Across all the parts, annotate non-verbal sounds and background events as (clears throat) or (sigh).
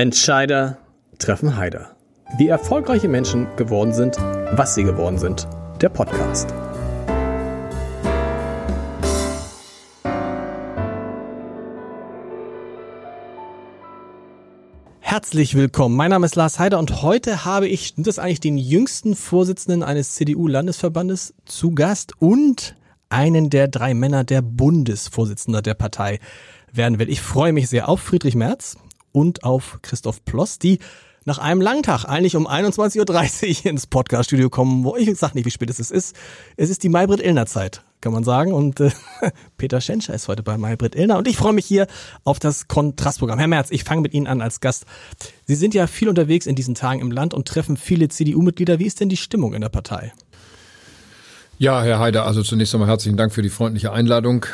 Entscheider treffen Heider. Wie erfolgreiche Menschen geworden sind, was sie geworden sind. Der Podcast. Herzlich willkommen. Mein Name ist Lars Heider und heute habe ich, das ist eigentlich den jüngsten Vorsitzenden eines CDU-Landesverbandes zu Gast und einen der drei Männer der Bundesvorsitzender der Partei werden will. Ich freue mich sehr auf Friedrich Merz und auf Christoph Ploss, die nach einem langen Tag eigentlich um 21.30 Uhr (laughs) ins Podcaststudio kommen, wo ich sag nicht, wie spät es ist. Es ist die Maybrit Illner Zeit, kann man sagen. Und äh, (laughs) Peter Schenscher ist heute bei Maybrit Illner. Und ich freue mich hier auf das Kontrastprogramm. Herr Merz, ich fange mit Ihnen an als Gast. Sie sind ja viel unterwegs in diesen Tagen im Land und treffen viele CDU-Mitglieder. Wie ist denn die Stimmung in der Partei? Ja, Herr Heider, also zunächst einmal herzlichen Dank für die freundliche Einladung,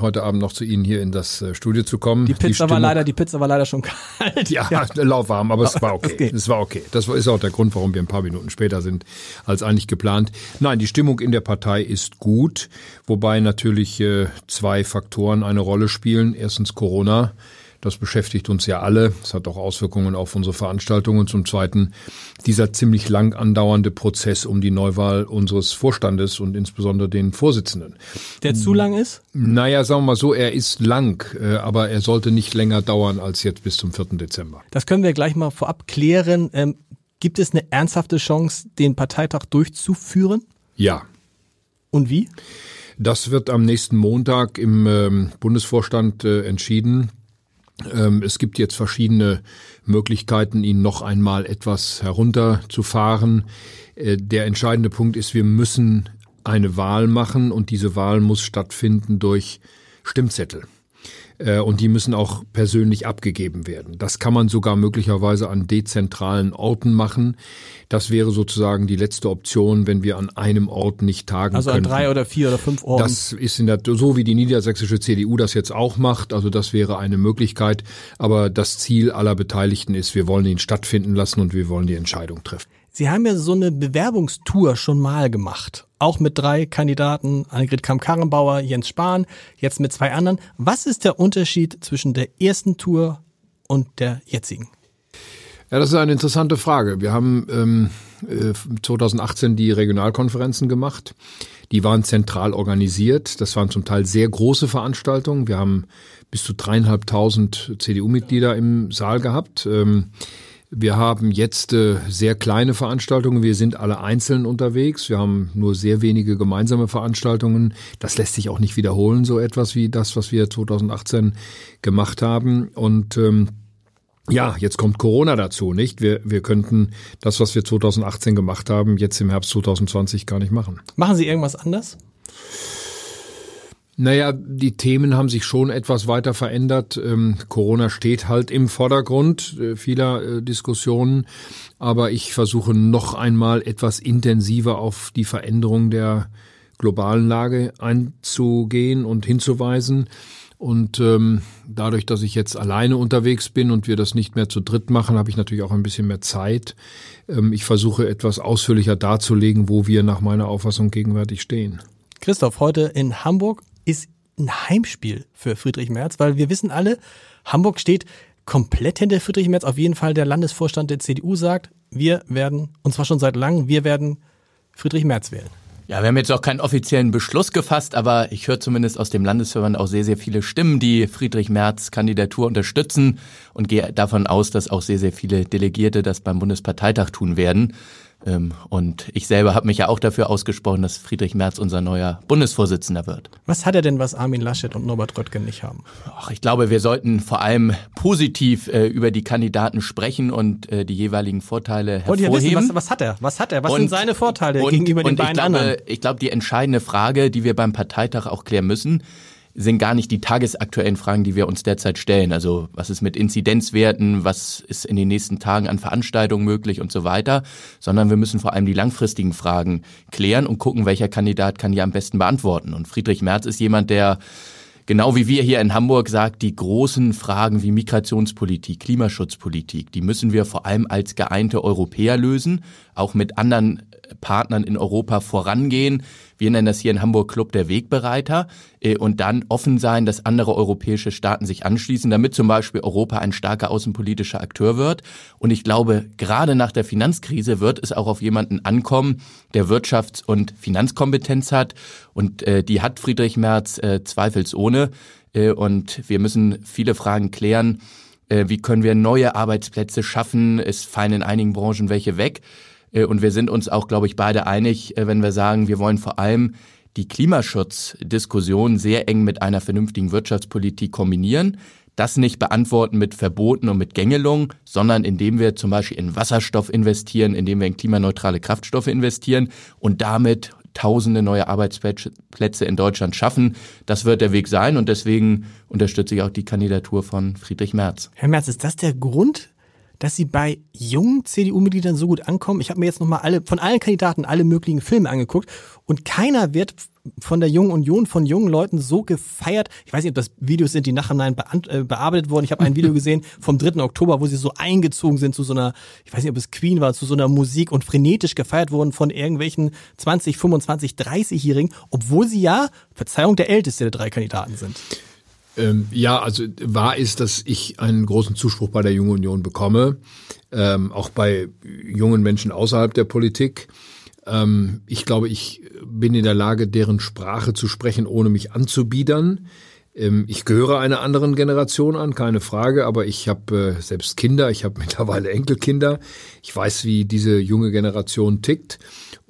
heute Abend noch zu Ihnen hier in das äh, Studio zu kommen. Die Pizza die war leider, die Pizza war leider schon (laughs) kalt. Ja, ja. (laughs) lauwarm, aber es war (laughs) okay. Es war okay. Das ist auch der Grund, warum wir ein paar Minuten später sind als eigentlich geplant. Nein, die Stimmung in der Partei ist gut, wobei natürlich äh, zwei Faktoren eine Rolle spielen. Erstens Corona das beschäftigt uns ja alle. Es hat auch Auswirkungen auf unsere Veranstaltungen. Zum Zweiten dieser ziemlich lang andauernde Prozess um die Neuwahl unseres Vorstandes und insbesondere den Vorsitzenden. Der zu lang ist? Naja, sagen wir mal so, er ist lang, äh, aber er sollte nicht länger dauern als jetzt bis zum 4. Dezember. Das können wir gleich mal vorab klären. Ähm, gibt es eine ernsthafte Chance, den Parteitag durchzuführen? Ja. Und wie? Das wird am nächsten Montag im ähm, Bundesvorstand äh, entschieden. Ähm, es gibt jetzt verschiedene Möglichkeiten, ihn noch einmal etwas herunterzufahren. Äh, der entscheidende Punkt ist, wir müssen eine Wahl machen und diese Wahl muss stattfinden durch Stimmzettel. Äh, und die müssen auch persönlich abgegeben werden. Das kann man sogar möglicherweise an dezentralen Orten machen. Das wäre sozusagen die letzte Option, wenn wir an einem Ort nicht tagen also könnten. Also an drei oder vier oder fünf Orten. Das ist in der, so wie die niedersächsische CDU das jetzt auch macht. Also das wäre eine Möglichkeit. Aber das Ziel aller Beteiligten ist, wir wollen ihn stattfinden lassen und wir wollen die Entscheidung treffen. Sie haben ja so eine Bewerbungstour schon mal gemacht. Auch mit drei Kandidaten, Annegret Kamm-Karrenbauer, Jens Spahn, jetzt mit zwei anderen. Was ist der Unterschied zwischen der ersten Tour und der jetzigen? Ja, das ist eine interessante Frage. Wir haben ähm, 2018 äh, die Regionalkonferenzen gemacht. Die waren zentral organisiert. Das waren zum Teil sehr große Veranstaltungen. Wir haben bis zu dreieinhalbtausend CDU-Mitglieder im Saal gehabt. Ähm, wir haben jetzt äh, sehr kleine Veranstaltungen. Wir sind alle einzeln unterwegs. Wir haben nur sehr wenige gemeinsame Veranstaltungen. Das lässt sich auch nicht wiederholen, so etwas wie das, was wir 2018 gemacht haben. Und ähm, ja, jetzt kommt Corona dazu, nicht? Wir, wir könnten das, was wir 2018 gemacht haben, jetzt im Herbst 2020 gar nicht machen. Machen Sie irgendwas anders? Naja, die Themen haben sich schon etwas weiter verändert. Ähm, Corona steht halt im Vordergrund äh, vieler äh, Diskussionen, aber ich versuche noch einmal etwas intensiver auf die Veränderung der globalen Lage einzugehen und hinzuweisen. Und ähm, dadurch, dass ich jetzt alleine unterwegs bin und wir das nicht mehr zu dritt machen, habe ich natürlich auch ein bisschen mehr Zeit. Ähm, ich versuche etwas ausführlicher darzulegen, wo wir nach meiner Auffassung gegenwärtig stehen. Christoph, heute in Hamburg ist ein Heimspiel für Friedrich Merz, weil wir wissen alle, Hamburg steht komplett hinter Friedrich Merz. Auf jeden Fall der Landesvorstand der CDU sagt, wir werden, und zwar schon seit langem, wir werden Friedrich Merz wählen. Ja, wir haben jetzt auch keinen offiziellen Beschluss gefasst, aber ich höre zumindest aus dem Landesverband auch sehr, sehr viele Stimmen, die Friedrich Merz Kandidatur unterstützen und gehe davon aus, dass auch sehr, sehr viele Delegierte das beim Bundesparteitag tun werden. Ähm, und ich selber habe mich ja auch dafür ausgesprochen, dass Friedrich Merz unser neuer Bundesvorsitzender wird. Was hat er denn, was Armin Laschet und Norbert Röttgen nicht haben? Ach, ich glaube, wir sollten vor allem positiv äh, über die Kandidaten sprechen und äh, die jeweiligen Vorteile hervorheben. Wollt ihr wissen, was, was hat er? Was hat er? Was und, sind seine Vorteile und, gegenüber den beiden glaube, anderen? Ich glaube, die entscheidende Frage, die wir beim Parteitag auch klären müssen, sind gar nicht die tagesaktuellen Fragen, die wir uns derzeit stellen. Also was ist mit Inzidenzwerten, was ist in den nächsten Tagen an Veranstaltungen möglich und so weiter, sondern wir müssen vor allem die langfristigen Fragen klären und gucken, welcher Kandidat kann die am besten beantworten. Und Friedrich Merz ist jemand, der genau wie wir hier in Hamburg sagt, die großen Fragen wie Migrationspolitik, Klimaschutzpolitik, die müssen wir vor allem als geeinte Europäer lösen, auch mit anderen Partnern in Europa vorangehen. Wir nennen das hier in Hamburg Club der Wegbereiter äh, und dann offen sein, dass andere europäische Staaten sich anschließen, damit zum Beispiel Europa ein starker außenpolitischer Akteur wird. Und ich glaube, gerade nach der Finanzkrise wird es auch auf jemanden ankommen, der Wirtschafts- und Finanzkompetenz hat. Und äh, die hat Friedrich Merz äh, zweifelsohne. Und wir müssen viele Fragen klären. Wie können wir neue Arbeitsplätze schaffen? Es fallen in einigen Branchen welche weg. Äh, und wir sind uns auch, glaube ich, beide einig, äh, wenn wir sagen, wir wollen vor allem die Klimaschutzdiskussion sehr eng mit einer vernünftigen Wirtschaftspolitik kombinieren. Das nicht beantworten mit Verboten und mit Gängelung, sondern indem wir zum Beispiel in Wasserstoff investieren, indem wir in klimaneutrale Kraftstoffe investieren und damit tausende neue Arbeitsplätze in Deutschland schaffen. Das wird der Weg sein und deswegen unterstütze ich auch die Kandidatur von Friedrich Merz. Herr Merz, ist das der Grund, dass sie bei jungen CDU-Mitgliedern so gut ankommen. Ich habe mir jetzt nochmal alle, von allen Kandidaten alle möglichen Filme angeguckt und keiner wird von der Jungen Union, von jungen Leuten so gefeiert. Ich weiß nicht, ob das Videos sind, die nachher äh, bearbeitet wurden. Ich habe ein Video (laughs) gesehen vom 3. Oktober, wo sie so eingezogen sind zu so einer, ich weiß nicht, ob es Queen war, zu so einer Musik und frenetisch gefeiert wurden von irgendwelchen 20, 25, 30-Jährigen, obwohl sie ja, Verzeihung, der älteste der drei Kandidaten sind. Ähm, ja, also wahr ist, dass ich einen großen Zuspruch bei der Jungen Union bekomme, ähm, auch bei jungen Menschen außerhalb der Politik. Ähm, ich glaube, ich bin in der Lage, deren Sprache zu sprechen, ohne mich anzubiedern. Ähm, ich gehöre einer anderen Generation an, keine Frage, aber ich habe äh, selbst Kinder, ich habe (laughs) mittlerweile Enkelkinder. Ich weiß, wie diese junge Generation tickt.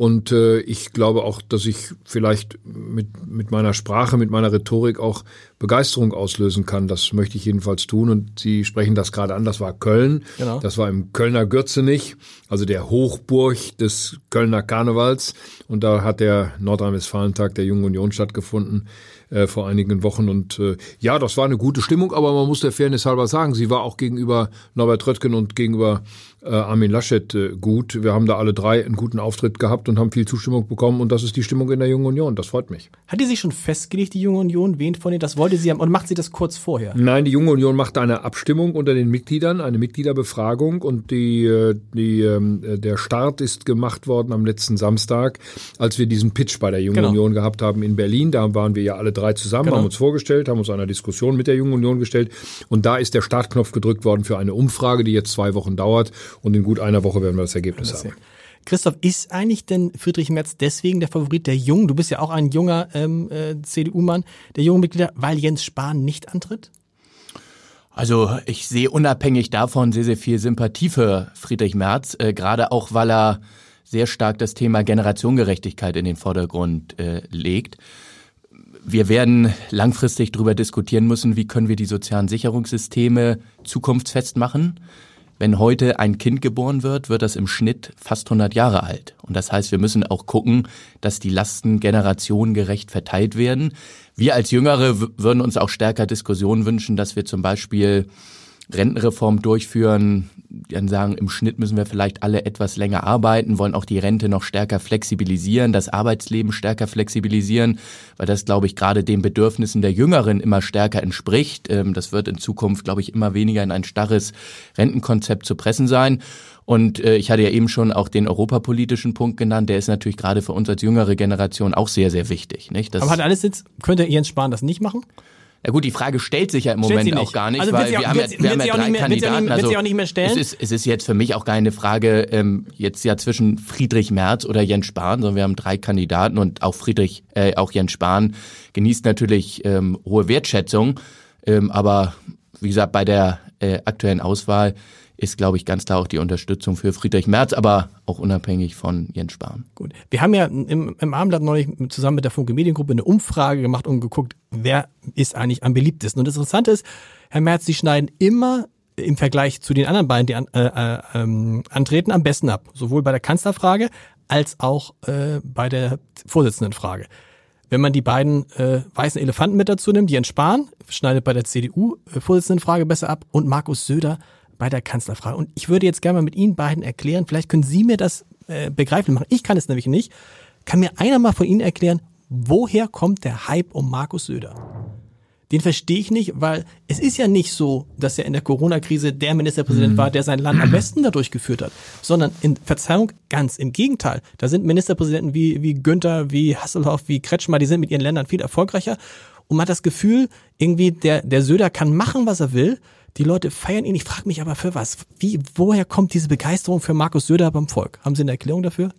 Und äh, ich glaube auch, dass ich vielleicht mit, mit meiner Sprache, mit meiner Rhetorik auch Begeisterung auslösen kann. Das möchte ich jedenfalls tun. Und Sie sprechen das gerade an. Das war Köln. Genau. Das war im Kölner Gürzenich, also der Hochburg des Kölner Karnevals. Und da hat der Nordrhein-Westfalen-Tag der Jungen Union stattgefunden äh, vor einigen Wochen. Und äh, ja, das war eine gute Stimmung, aber man muss der Fairness halber sagen, sie war auch gegenüber Norbert Röttgen und gegenüber Armin Laschet äh, gut. Wir haben da alle drei einen guten Auftritt gehabt und haben viel Zustimmung bekommen. Und das ist die Stimmung in der Jungen Union. Das freut mich. Hat die sich schon festgelegt, die Junge Union? Wen von denen? Das wollte sie haben. Und macht sie das kurz vorher? Nein, die Junge Union macht eine Abstimmung unter den Mitgliedern, eine Mitgliederbefragung. Und die, äh, die, ähm, äh, der Start ist gemacht worden am letzten Samstag, als wir diesen Pitch bei der Jungen genau. Union gehabt haben in Berlin. Da waren wir ja alle drei zusammen, genau. haben uns vorgestellt, haben uns einer Diskussion mit der Jungen Union gestellt. Und da ist der Startknopf gedrückt worden für eine Umfrage, die jetzt zwei Wochen dauert. Und in gut einer Woche werden wir das Ergebnis haben. Christoph, ist eigentlich denn Friedrich Merz deswegen der Favorit der Jungen? Du bist ja auch ein junger ähm, äh, CDU-Mann, der jungen Mitglieder, weil Jens Spahn nicht antritt? Also ich sehe unabhängig davon sehr, sehr viel Sympathie für Friedrich Merz, äh, gerade auch weil er sehr stark das Thema Generationengerechtigkeit in den Vordergrund äh, legt. Wir werden langfristig darüber diskutieren müssen, wie können wir die sozialen Sicherungssysteme zukunftsfest machen. Wenn heute ein Kind geboren wird, wird das im Schnitt fast 100 Jahre alt. Und das heißt, wir müssen auch gucken, dass die Lasten generationengerecht verteilt werden. Wir als Jüngere würden uns auch stärker Diskussionen wünschen, dass wir zum Beispiel Rentenreform durchführen, dann sagen, im Schnitt müssen wir vielleicht alle etwas länger arbeiten, wollen auch die Rente noch stärker flexibilisieren, das Arbeitsleben stärker flexibilisieren, weil das, glaube ich, gerade den Bedürfnissen der Jüngeren immer stärker entspricht. Ähm, das wird in Zukunft, glaube ich, immer weniger in ein starres Rentenkonzept zu pressen sein. Und äh, ich hatte ja eben schon auch den europapolitischen Punkt genannt, der ist natürlich gerade für uns als jüngere Generation auch sehr, sehr wichtig. Nicht? Das Aber hat alles jetzt, könnte Jens Spahn das nicht machen? Ja gut, die Frage stellt sich ja im Moment auch gar nicht, also weil wir auch, haben ja, wir haben ja drei mehr, Kandidaten. Wird sie auch nicht mehr stellen? Es ist, es ist jetzt für mich auch keine Frage ähm, jetzt ja zwischen Friedrich Merz oder Jens Spahn, sondern wir haben drei Kandidaten und auch Friedrich, äh, auch Jens Spahn genießt natürlich ähm, hohe Wertschätzung, ähm, aber wie gesagt bei der äh, aktuellen Auswahl ist, glaube ich, ganz klar auch die Unterstützung für Friedrich Merz, aber auch unabhängig von Jens Spahn. Gut. Wir haben ja im, im Abendblatt neulich zusammen mit der Funke Mediengruppe eine Umfrage gemacht und geguckt, wer ist eigentlich am beliebtesten. Und das Interessante ist, Herr Merz, Sie schneiden immer im Vergleich zu den anderen beiden, die an, äh, äh, ähm, antreten, am besten ab. Sowohl bei der Kanzlerfrage als auch äh, bei der Vorsitzendenfrage. Wenn man die beiden äh, weißen Elefanten mit dazu nimmt, Jens Spahn schneidet bei der CDU-Vorsitzendenfrage äh, besser ab und Markus Söder bei der Kanzlerfrage. Und ich würde jetzt gerne mal mit Ihnen beiden erklären, vielleicht können Sie mir das äh, begreiflich machen. Ich kann es nämlich nicht. Kann mir einer mal von Ihnen erklären, woher kommt der Hype um Markus Söder? den verstehe ich nicht, weil es ist ja nicht so, dass er in der Corona-Krise der Ministerpräsident mhm. war, der sein Land am besten dadurch geführt hat, sondern in Verzeihung ganz im Gegenteil. Da sind Ministerpräsidenten wie, wie Günther, wie Hasselhoff, wie Kretschmer, die sind mit ihren Ländern viel erfolgreicher und man hat das Gefühl, irgendwie der, der Söder kann machen, was er will. Die Leute feiern ihn. Ich frage mich aber für was? Wie, woher kommt diese Begeisterung für Markus Söder beim Volk? Haben Sie eine Erklärung dafür?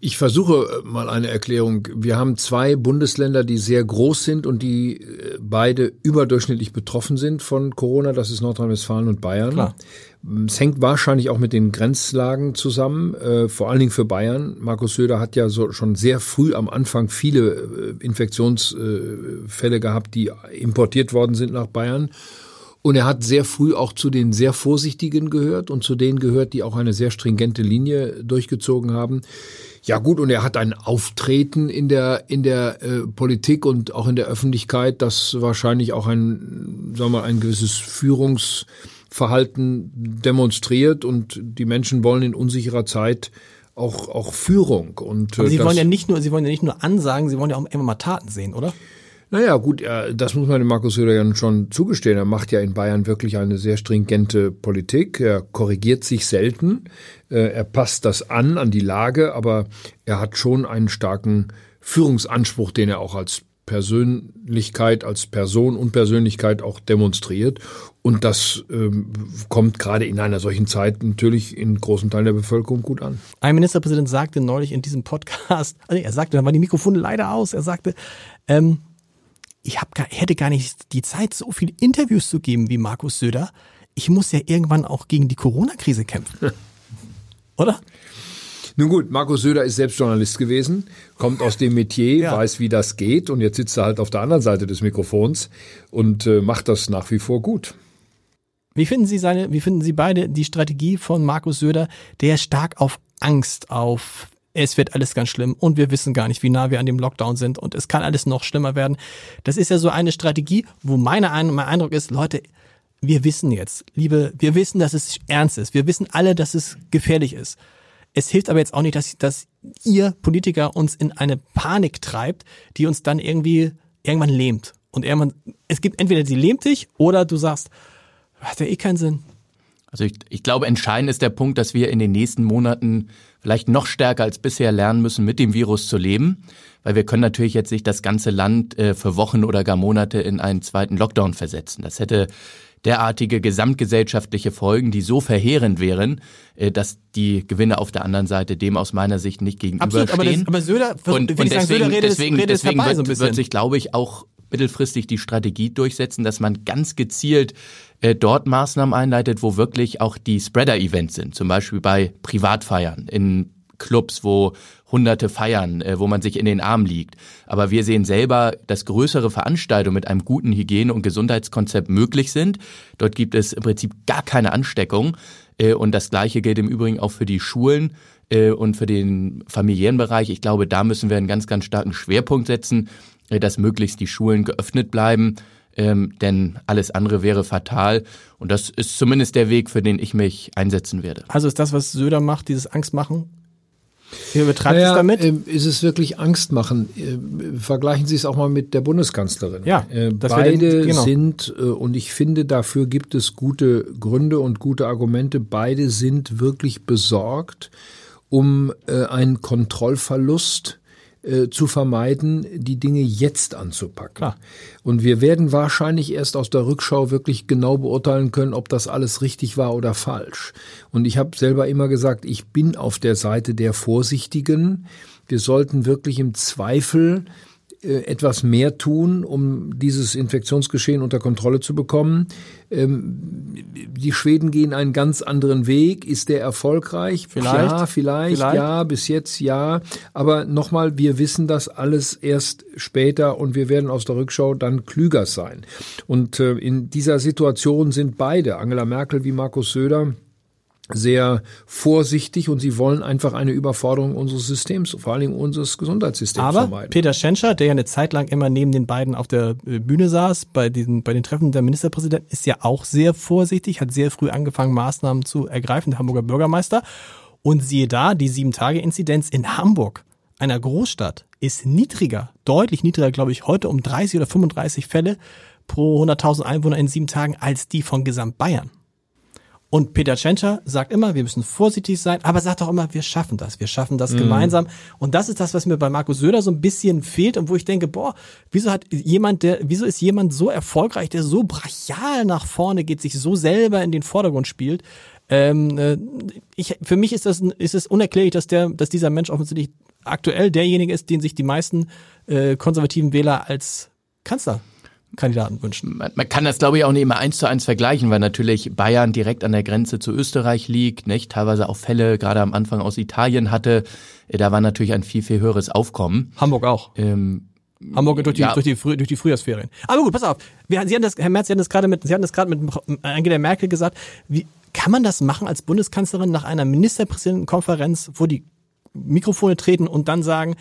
Ich versuche mal eine Erklärung. Wir haben zwei Bundesländer, die sehr groß sind und die äh, beide überdurchschnittlich betroffen sind von Corona. Das ist Nordrhein-Westfalen und Bayern. Klar. Es hängt wahrscheinlich auch mit den Grenzlagen zusammen, äh, vor allen Dingen für Bayern. Markus Söder hat ja so schon sehr früh am Anfang viele äh, Infektionsfälle gehabt, die importiert worden sind nach Bayern. Und er hat sehr früh auch zu den sehr Vorsichtigen gehört und zu denen gehört, die auch eine sehr stringente Linie durchgezogen haben. Ja gut, und er hat ein Auftreten in der in der äh, Politik und auch in der Öffentlichkeit, das wahrscheinlich auch ein, sagen wir, ein gewisses Führungsverhalten demonstriert und die Menschen wollen in unsicherer Zeit auch auch Führung und äh, Aber Sie wollen ja nicht nur Sie wollen ja nicht nur Ansagen, Sie wollen ja auch immer mal Taten sehen, oder? Naja, gut, das muss man dem Markus Söder ja schon zugestehen. Er macht ja in Bayern wirklich eine sehr stringente Politik. Er korrigiert sich selten. Äh, er passt das an, an die Lage, aber er hat schon einen starken Führungsanspruch, den er auch als Persönlichkeit, als Person und Persönlichkeit auch demonstriert. Und das ähm, kommt gerade in einer solchen Zeit natürlich in großen Teilen der Bevölkerung gut an. Ein Ministerpräsident sagte neulich in diesem Podcast, (laughs) also er sagte, da waren die Mikrofone leider aus, er sagte, ähm, ich hab gar, hätte gar nicht die Zeit, so viele Interviews zu geben wie Markus Söder. Ich muss ja irgendwann auch gegen die Corona-Krise kämpfen. (laughs) Oder? Nun gut, Markus Söder ist selbst Journalist gewesen, kommt aus dem Metier, ja. weiß, wie das geht und jetzt sitzt er halt auf der anderen Seite des Mikrofons und äh, macht das nach wie vor gut. Wie finden Sie seine, wie finden Sie beide die Strategie von Markus Söder, der stark auf Angst, auf es wird alles ganz schlimm und wir wissen gar nicht, wie nah wir an dem Lockdown sind und es kann alles noch schlimmer werden. Das ist ja so eine Strategie, wo meine, mein Eindruck ist, Leute, wir wissen jetzt, liebe, wir wissen, dass es ernst ist. Wir wissen alle, dass es gefährlich ist. Es hilft aber jetzt auch nicht, dass, dass ihr Politiker uns in eine Panik treibt, die uns dann irgendwie irgendwann lähmt. Und irgendwann, es gibt entweder sie lähmt dich oder du sagst, hat ja eh keinen Sinn. Also ich, ich glaube, entscheidend ist der Punkt, dass wir in den nächsten Monaten vielleicht noch stärker als bisher lernen müssen, mit dem Virus zu leben. Weil wir können natürlich jetzt nicht das ganze Land äh, für Wochen oder gar Monate in einen zweiten Lockdown versetzen. Das hätte derartige gesamtgesellschaftliche Folgen, die so verheerend wären, äh, dass die Gewinne auf der anderen Seite dem aus meiner Sicht nicht gegenüberstehen. Absolut, aber, das, aber Söder, und, und deswegen, Söder redet, deswegen, redet deswegen wird, so wird sich, glaube ich, auch mittelfristig die Strategie durchsetzen, dass man ganz gezielt äh, dort Maßnahmen einleitet, wo wirklich auch die Spreader-Events sind, zum Beispiel bei Privatfeiern in Clubs, wo Hunderte feiern, äh, wo man sich in den Arm liegt. Aber wir sehen selber, dass größere Veranstaltungen mit einem guten Hygiene- und Gesundheitskonzept möglich sind. Dort gibt es im Prinzip gar keine Ansteckung. Äh, und das Gleiche gilt im Übrigen auch für die Schulen äh, und für den familiären Bereich. Ich glaube, da müssen wir einen ganz, ganz starken Schwerpunkt setzen, dass möglichst die Schulen geöffnet bleiben. Ähm, denn alles andere wäre fatal. Und das ist zumindest der Weg, für den ich mich einsetzen werde. Also ist das, was Söder macht, dieses Angstmachen, wie betreibt naja, es damit? Äh, ist es wirklich Angst machen? Äh, vergleichen Sie es auch mal mit der Bundeskanzlerin. Ja, äh, beide den, genau. sind, äh, und ich finde, dafür gibt es gute Gründe und gute Argumente, beide sind wirklich besorgt um äh, einen Kontrollverlust äh, zu vermeiden, die Dinge jetzt anzupacken. Klar. Und wir werden wahrscheinlich erst aus der Rückschau wirklich genau beurteilen können, ob das alles richtig war oder falsch. Und ich habe selber immer gesagt, ich bin auf der Seite der Vorsichtigen. Wir sollten wirklich im Zweifel etwas mehr tun, um dieses Infektionsgeschehen unter Kontrolle zu bekommen. Ähm, die Schweden gehen einen ganz anderen Weg. Ist der erfolgreich? Vielleicht. Ja, vielleicht, vielleicht. ja, bis jetzt ja. Aber nochmal, wir wissen das alles erst später und wir werden aus der Rückschau dann klüger sein. Und äh, in dieser Situation sind beide, Angela Merkel wie Markus Söder, sehr vorsichtig und sie wollen einfach eine Überforderung unseres Systems, vor allem unseres Gesundheitssystems Aber vermeiden. Peter Schenscher, der ja eine Zeit lang immer neben den beiden auf der äh, Bühne saß, bei, diesen, bei den Treffen der Ministerpräsidenten, ist ja auch sehr vorsichtig, hat sehr früh angefangen, Maßnahmen zu ergreifen, der Hamburger Bürgermeister. Und siehe da, die Sieben-Tage-Inzidenz in Hamburg, einer Großstadt, ist niedriger, deutlich niedriger, glaube ich, heute um 30 oder 35 Fälle pro 100.000 Einwohner in sieben Tagen als die von Gesamt Bayern. Und Peter Tschentscher sagt immer, wir müssen vorsichtig sein, aber sagt auch immer, wir schaffen das, wir schaffen das mhm. gemeinsam. Und das ist das, was mir bei Markus Söder so ein bisschen fehlt und wo ich denke, boah, wieso hat jemand, der, wieso ist jemand so erfolgreich, der so brachial nach vorne geht, sich so selber in den Vordergrund spielt? Ähm, äh, ich, für mich ist das, ist es unerklärlich, dass der, dass dieser Mensch offensichtlich aktuell derjenige ist, den sich die meisten äh, konservativen Wähler als Kanzler Kandidaten wünschen. Man, man, kann das, glaube ich, auch nicht immer eins zu eins vergleichen, weil natürlich Bayern direkt an der Grenze zu Österreich liegt, nicht? teilweise auch Fälle gerade am Anfang aus Italien hatte. Äh, da war natürlich ein viel, viel höheres Aufkommen. Hamburg auch. Ähm, Hamburg durch die, ja. durch, die Früh, durch die Frühjahrsferien. Aber gut, pass auf. Wir, Sie haben das, Herr Merz, Sie haben das gerade mit, Sie haben das gerade mit Angela Merkel gesagt. Wie, kann man das machen als Bundeskanzlerin nach einer Ministerpräsidentenkonferenz, wo die Mikrofone treten und dann sagen,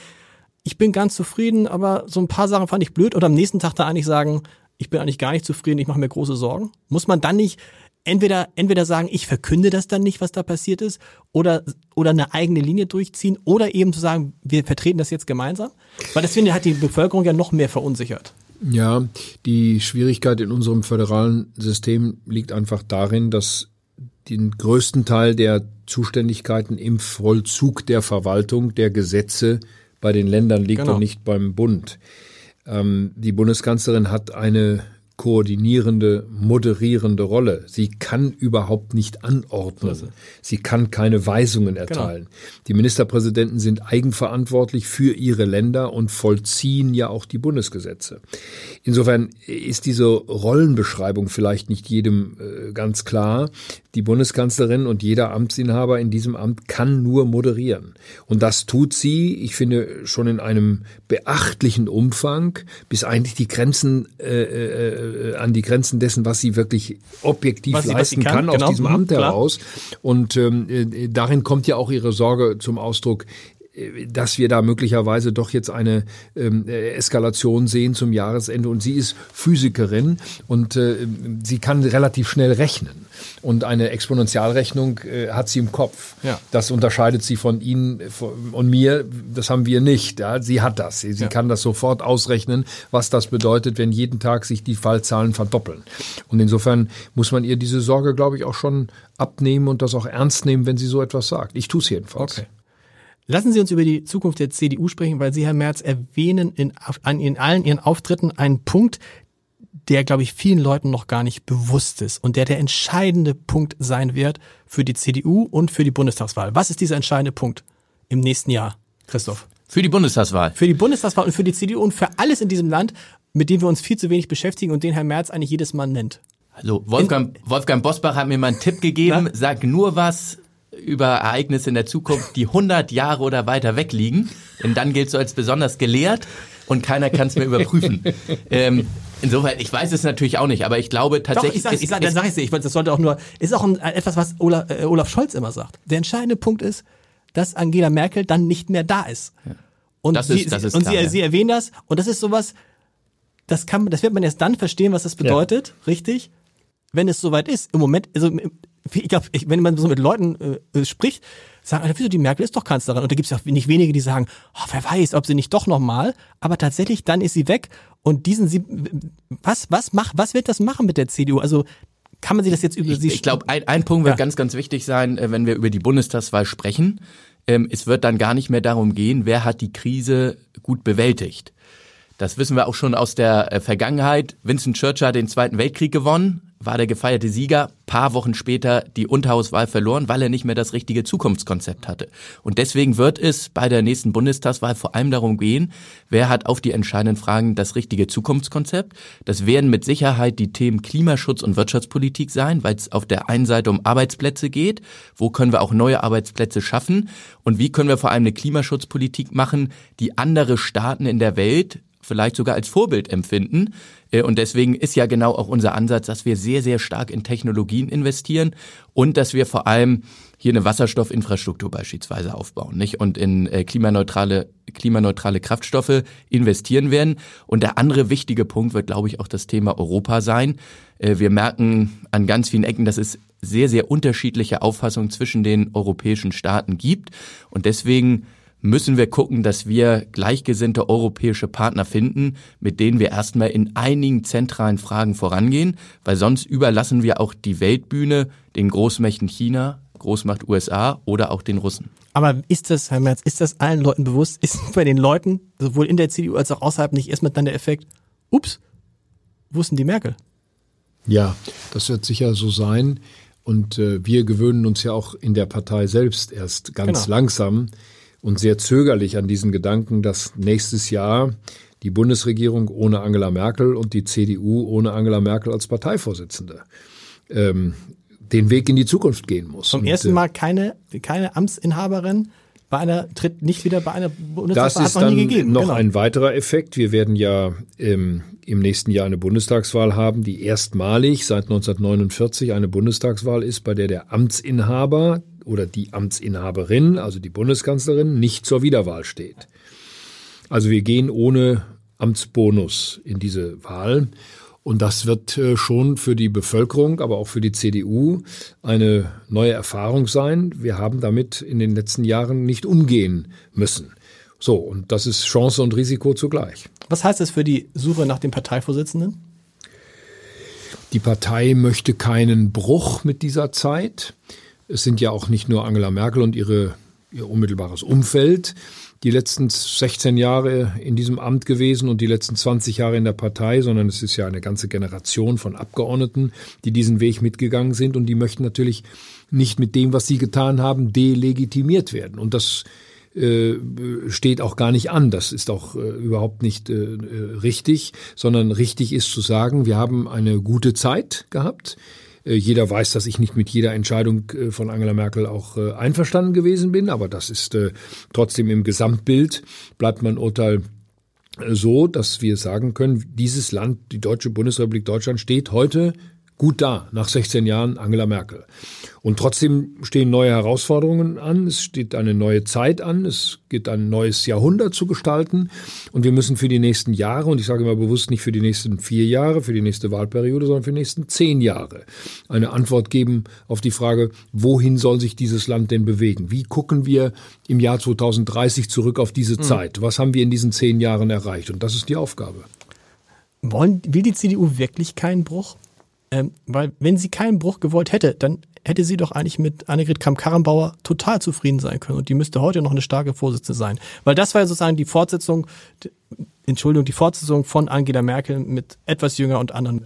ich bin ganz zufrieden, aber so ein paar Sachen fand ich blöd und am nächsten Tag da eigentlich sagen, ich bin eigentlich gar nicht zufrieden, ich mache mir große Sorgen? Muss man dann nicht entweder, entweder sagen, ich verkünde das dann nicht, was da passiert ist, oder, oder eine eigene Linie durchziehen, oder eben zu sagen, wir vertreten das jetzt gemeinsam? Weil das finde hat die Bevölkerung ja noch mehr verunsichert. Ja, die Schwierigkeit in unserem föderalen System liegt einfach darin, dass den größten Teil der Zuständigkeiten im Vollzug der Verwaltung der Gesetze bei den Ländern liegt genau. und nicht beim Bund. Ähm, die Bundeskanzlerin hat eine koordinierende, moderierende Rolle. Sie kann überhaupt nicht anordnen. Sie kann keine Weisungen genau. erteilen. Genau. Die Ministerpräsidenten sind eigenverantwortlich für ihre Länder und vollziehen ja auch die Bundesgesetze. Insofern ist diese Rollenbeschreibung vielleicht nicht jedem äh, ganz klar. Die Bundeskanzlerin und jeder Amtsinhaber in diesem Amt kann nur moderieren. Und das tut sie, ich finde, schon in einem beachtlichen Umfang, bis eigentlich die Grenzen äh, äh, äh, an die Grenzen dessen, was sie wirklich objektiv was leisten sie, kann, kann, aus genau. diesem mhm, Amt heraus. Und ähm, äh, darin kommt ja auch ihre Sorge zum Ausdruck, dass wir da möglicherweise doch jetzt eine ähm, Eskalation sehen zum Jahresende. Und sie ist Physikerin und äh, sie kann relativ schnell rechnen. Und eine Exponentialrechnung äh, hat sie im Kopf. Ja. Das unterscheidet sie von Ihnen und mir. Das haben wir nicht. Ja? Sie hat das. Sie, sie ja. kann das sofort ausrechnen, was das bedeutet, wenn jeden Tag sich die Fallzahlen verdoppeln. Und insofern muss man ihr diese Sorge, glaube ich, auch schon abnehmen und das auch ernst nehmen, wenn sie so etwas sagt. Ich tue es jedenfalls. Okay. Lassen Sie uns über die Zukunft der CDU sprechen, weil Sie, Herr Merz, erwähnen in, an, in allen Ihren Auftritten einen Punkt, der, glaube ich, vielen Leuten noch gar nicht bewusst ist und der der entscheidende Punkt sein wird für die CDU und für die Bundestagswahl. Was ist dieser entscheidende Punkt im nächsten Jahr, Christoph? Für die Bundestagswahl. Für die Bundestagswahl und für die CDU und für alles in diesem Land, mit dem wir uns viel zu wenig beschäftigen und den Herr Merz eigentlich jedes Mal nennt. Also Wolfgang, Wolfgang Bosbach hat mir mal einen Tipp gegeben, Na? sag nur was, über Ereignisse in der Zukunft, die 100 Jahre oder weiter weg liegen. Denn dann gilt so als besonders gelehrt und keiner kann es mehr überprüfen. (laughs) ähm, insofern, ich weiß es natürlich auch nicht, aber ich glaube tatsächlich. Doch, ich sag, dann sag ich ich, das sollte auch nur, ist auch ein, etwas, was Olaf, äh, Olaf Scholz immer sagt. Der entscheidende Punkt ist, dass Angela Merkel dann nicht mehr da ist. Ja. Und, das sie, ist, das ist und klar, sie, ja. sie erwähnen das und das ist sowas, das kann, das wird man erst dann verstehen, was das bedeutet, ja. richtig? Wenn es soweit ist. Im Moment, also ich glaube, wenn man so mit Leuten äh, spricht, sagen, Alter, wieso die Merkel ist doch Kanzlerin. Und da gibt es ja nicht wenige, die sagen, oh, wer weiß, ob sie nicht doch nochmal. Aber tatsächlich, dann ist sie weg. Und diesen sie, was, was macht, was wird das machen mit der CDU? Also kann man sich das jetzt über sie? Ich glaube, ein, ein Punkt wird ja. ganz, ganz wichtig sein, äh, wenn wir über die Bundestagswahl sprechen. Ähm, es wird dann gar nicht mehr darum gehen, wer hat die Krise gut bewältigt. Das wissen wir auch schon aus der äh, Vergangenheit. Vincent Churchill hat den Zweiten Weltkrieg gewonnen war der gefeierte Sieger, paar Wochen später die Unterhauswahl verloren, weil er nicht mehr das richtige Zukunftskonzept hatte. Und deswegen wird es bei der nächsten Bundestagswahl vor allem darum gehen, wer hat auf die entscheidenden Fragen das richtige Zukunftskonzept. Das werden mit Sicherheit die Themen Klimaschutz und Wirtschaftspolitik sein, weil es auf der einen Seite um Arbeitsplätze geht. Wo können wir auch neue Arbeitsplätze schaffen? Und wie können wir vor allem eine Klimaschutzpolitik machen, die andere Staaten in der Welt vielleicht sogar als Vorbild empfinden. Äh, und deswegen ist ja genau auch unser Ansatz, dass wir sehr, sehr stark in Technologien investieren und dass wir vor allem hier eine Wasserstoffinfrastruktur beispielsweise aufbauen, nicht? Und in äh, klimaneutrale, klimaneutrale Kraftstoffe investieren werden. Und der andere wichtige Punkt wird, glaube ich, auch das Thema Europa sein. Äh, wir merken an ganz vielen Ecken, dass es sehr, sehr unterschiedliche Auffassungen zwischen den europäischen Staaten gibt. Und deswegen müssen wir gucken, dass wir gleichgesinnte europäische Partner finden, mit denen wir erstmal in einigen zentralen Fragen vorangehen, weil sonst überlassen wir auch die Weltbühne den Großmächten China, Großmacht USA oder auch den Russen. Aber ist das, Herr Merz, ist das allen Leuten bewusst? Ist (laughs) bei den Leuten, sowohl in der CDU als auch außerhalb, nicht erstmal dann der Effekt, ups, wussten die Merkel? Ja, das wird sicher so sein. Und äh, wir gewöhnen uns ja auch in der Partei selbst erst ganz genau. langsam und sehr zögerlich an diesen Gedanken, dass nächstes Jahr die Bundesregierung ohne Angela Merkel und die CDU ohne Angela Merkel als Parteivorsitzende ähm, den Weg in die Zukunft gehen muss. Zum und, ersten äh, Mal keine, keine Amtsinhaberin bei einer tritt nicht wieder bei einer Bundestagswahl. Das ist dann noch genau. ein weiterer Effekt. Wir werden ja ähm, im nächsten Jahr eine Bundestagswahl haben, die erstmalig seit 1949 eine Bundestagswahl ist, bei der der Amtsinhaber oder die Amtsinhaberin, also die Bundeskanzlerin, nicht zur Wiederwahl steht. Also wir gehen ohne Amtsbonus in diese Wahl. Und das wird äh, schon für die Bevölkerung, aber auch für die CDU eine neue Erfahrung sein. Wir haben damit in den letzten Jahren nicht umgehen müssen. So, und das ist Chance und Risiko zugleich. Was heißt das für die Suche nach dem Parteivorsitzenden? Die Partei möchte keinen Bruch mit dieser Zeit. Es sind ja auch nicht nur Angela Merkel und ihre, ihr unmittelbares Umfeld die letzten 16 Jahre in diesem Amt gewesen und die letzten 20 Jahre in der Partei, sondern es ist ja eine ganze Generation von Abgeordneten, die diesen Weg mitgegangen sind und die möchten natürlich nicht mit dem, was sie getan haben, delegitimiert werden. Und das äh, steht auch gar nicht an. Das ist auch äh, überhaupt nicht äh, äh richtig, sondern richtig ist zu sagen, wir haben eine gute Zeit gehabt. Äh, jeder weiß, dass ich nicht mit jeder Entscheidung äh, von Angela Merkel auch äh, einverstanden gewesen bin, aber das ist trotzdem im Gesamtbild bleibt mein Urteil so, dass wir sagen können, dieses Land, die Deutsche Bundesrepublik Deutschland steht heute gut da nach 16 Jahren Angela Merkel. Und trotzdem stehen neue Herausforderungen an, es steht eine neue Zeit an, es geht ein neues Jahrhundert zu gestalten und wir müssen für die nächsten Jahre, und ich sage immer bewusst nicht für die nächsten vier Jahre, für die nächste Wahlperiode, sondern für die nächsten zehn Jahre eine Antwort geben auf die Frage, wohin soll sich dieses Land denn bewegen? Wie gucken wir im Jahr 2030 zurück auf diese mhm. Zeit? Was haben wir in diesen zehn Jahren erreicht? Und das ist die Aufgabe. Wollen, will die CDU wirklich keinen Bruch? Ähm, weil wenn sie keinen Bruch gewollt hätte, dann hätte sie doch eigentlich mit Annegret Kramp-Karrenbauer total zufrieden sein können. Und die müsste heute noch eine starke Vorsitzende sein. Weil das war ja sozusagen die Fortsetzung, Entschuldigung, die Fortsetzung von Angela Merkel mit etwas jünger und anderen.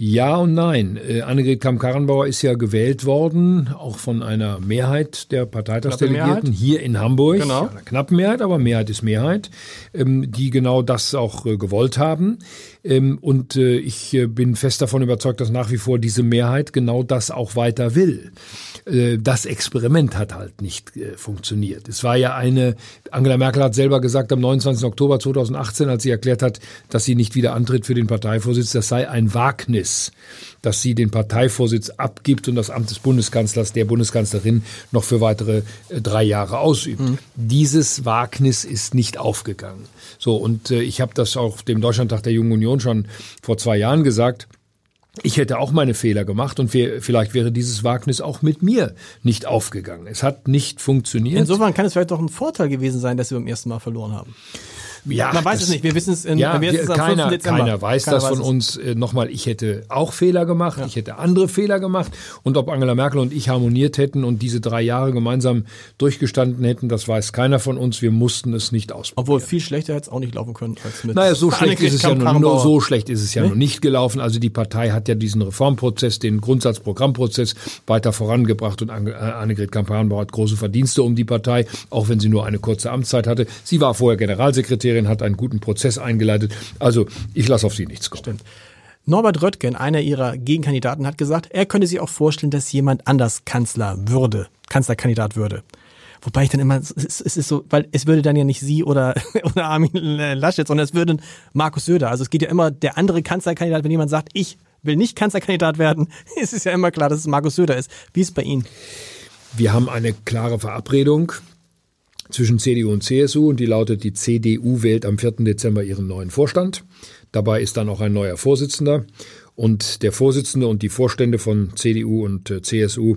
Ja und nein. Äh, Annegret Kamm-Karrenbauer ist ja gewählt worden, auch von einer Mehrheit der Parteitagsdelegierten hier in Hamburg. Genau. Ja, einer knappen Mehrheit, aber Mehrheit ist Mehrheit, ähm, die genau das auch äh, gewollt haben. Ähm, und äh, ich äh, bin fest davon überzeugt, dass nach wie vor diese Mehrheit genau das auch weiter will. Äh, das Experiment hat halt nicht funktioniert. Es war ja eine, Angela Merkel hat selber gesagt am 29. Oktober 2018, als sie erklärt hat, dass sie nicht wieder antritt für den Parteivorsitz, das sei ein Wagnis, dass sie den Parteivorsitz abgibt und das Amt des Bundeskanzlers, der Bundeskanzlerin, noch für weitere äh, drei Jahre ausübt. Mhm. Dieses Wagnis ist nicht aufgegangen. So, und ich habe das auch dem Deutschlandtag der Jungen Union schon vor zwei Jahren gesagt ich hätte auch meine Fehler gemacht und vielleicht wäre dieses Wagnis auch mit mir nicht aufgegangen. Es hat nicht funktioniert. Insofern kann es vielleicht doch ein Vorteil gewesen sein, dass wir beim ersten Mal verloren haben. Ja, man weiß es nicht. Wir wissen es in, ja, wir keiner, keiner weiß keiner das weiß von es. uns. Äh, Nochmal, ich hätte auch Fehler gemacht. Ja. Ich hätte andere Fehler gemacht. Und ob Angela Merkel und ich harmoniert hätten und diese drei Jahre gemeinsam durchgestanden hätten, das weiß keiner von uns. Wir mussten es nicht ausprobieren. Obwohl viel schlechter hätte es auch nicht laufen können als mit. Naja, so schlecht ist es ja nur, nur, so schlecht ist es ja nee? noch nicht gelaufen. Also die Partei hat ja diesen Reformprozess, den Grundsatzprogrammprozess weiter vorangebracht und äh, Annegret Kampanbauer hat große Verdienste um die Partei, auch wenn sie nur eine kurze Amtszeit hatte. Sie war vorher Generalsekretärin Ministerin hat einen guten Prozess eingeleitet. Also ich lasse auf sie nichts kommen. Stimmt. Norbert Röttgen, einer ihrer Gegenkandidaten, hat gesagt, er könnte sich auch vorstellen, dass jemand anders Kanzler würde, Kanzlerkandidat würde. Wobei ich dann immer, es ist so, weil es würde dann ja nicht sie oder, (laughs) oder Armin Laschet, sondern es würde Markus Söder. Also es geht ja immer der andere Kanzlerkandidat, wenn jemand sagt, ich will nicht Kanzlerkandidat werden, (laughs) ist es ja immer klar, dass es Markus Söder ist. Wie ist es bei Ihnen? Wir haben eine klare Verabredung zwischen CDU und CSU und die lautet, die CDU wählt am 4. Dezember ihren neuen Vorstand. Dabei ist dann auch ein neuer Vorsitzender. Und der Vorsitzende und die Vorstände von CDU und äh, CSU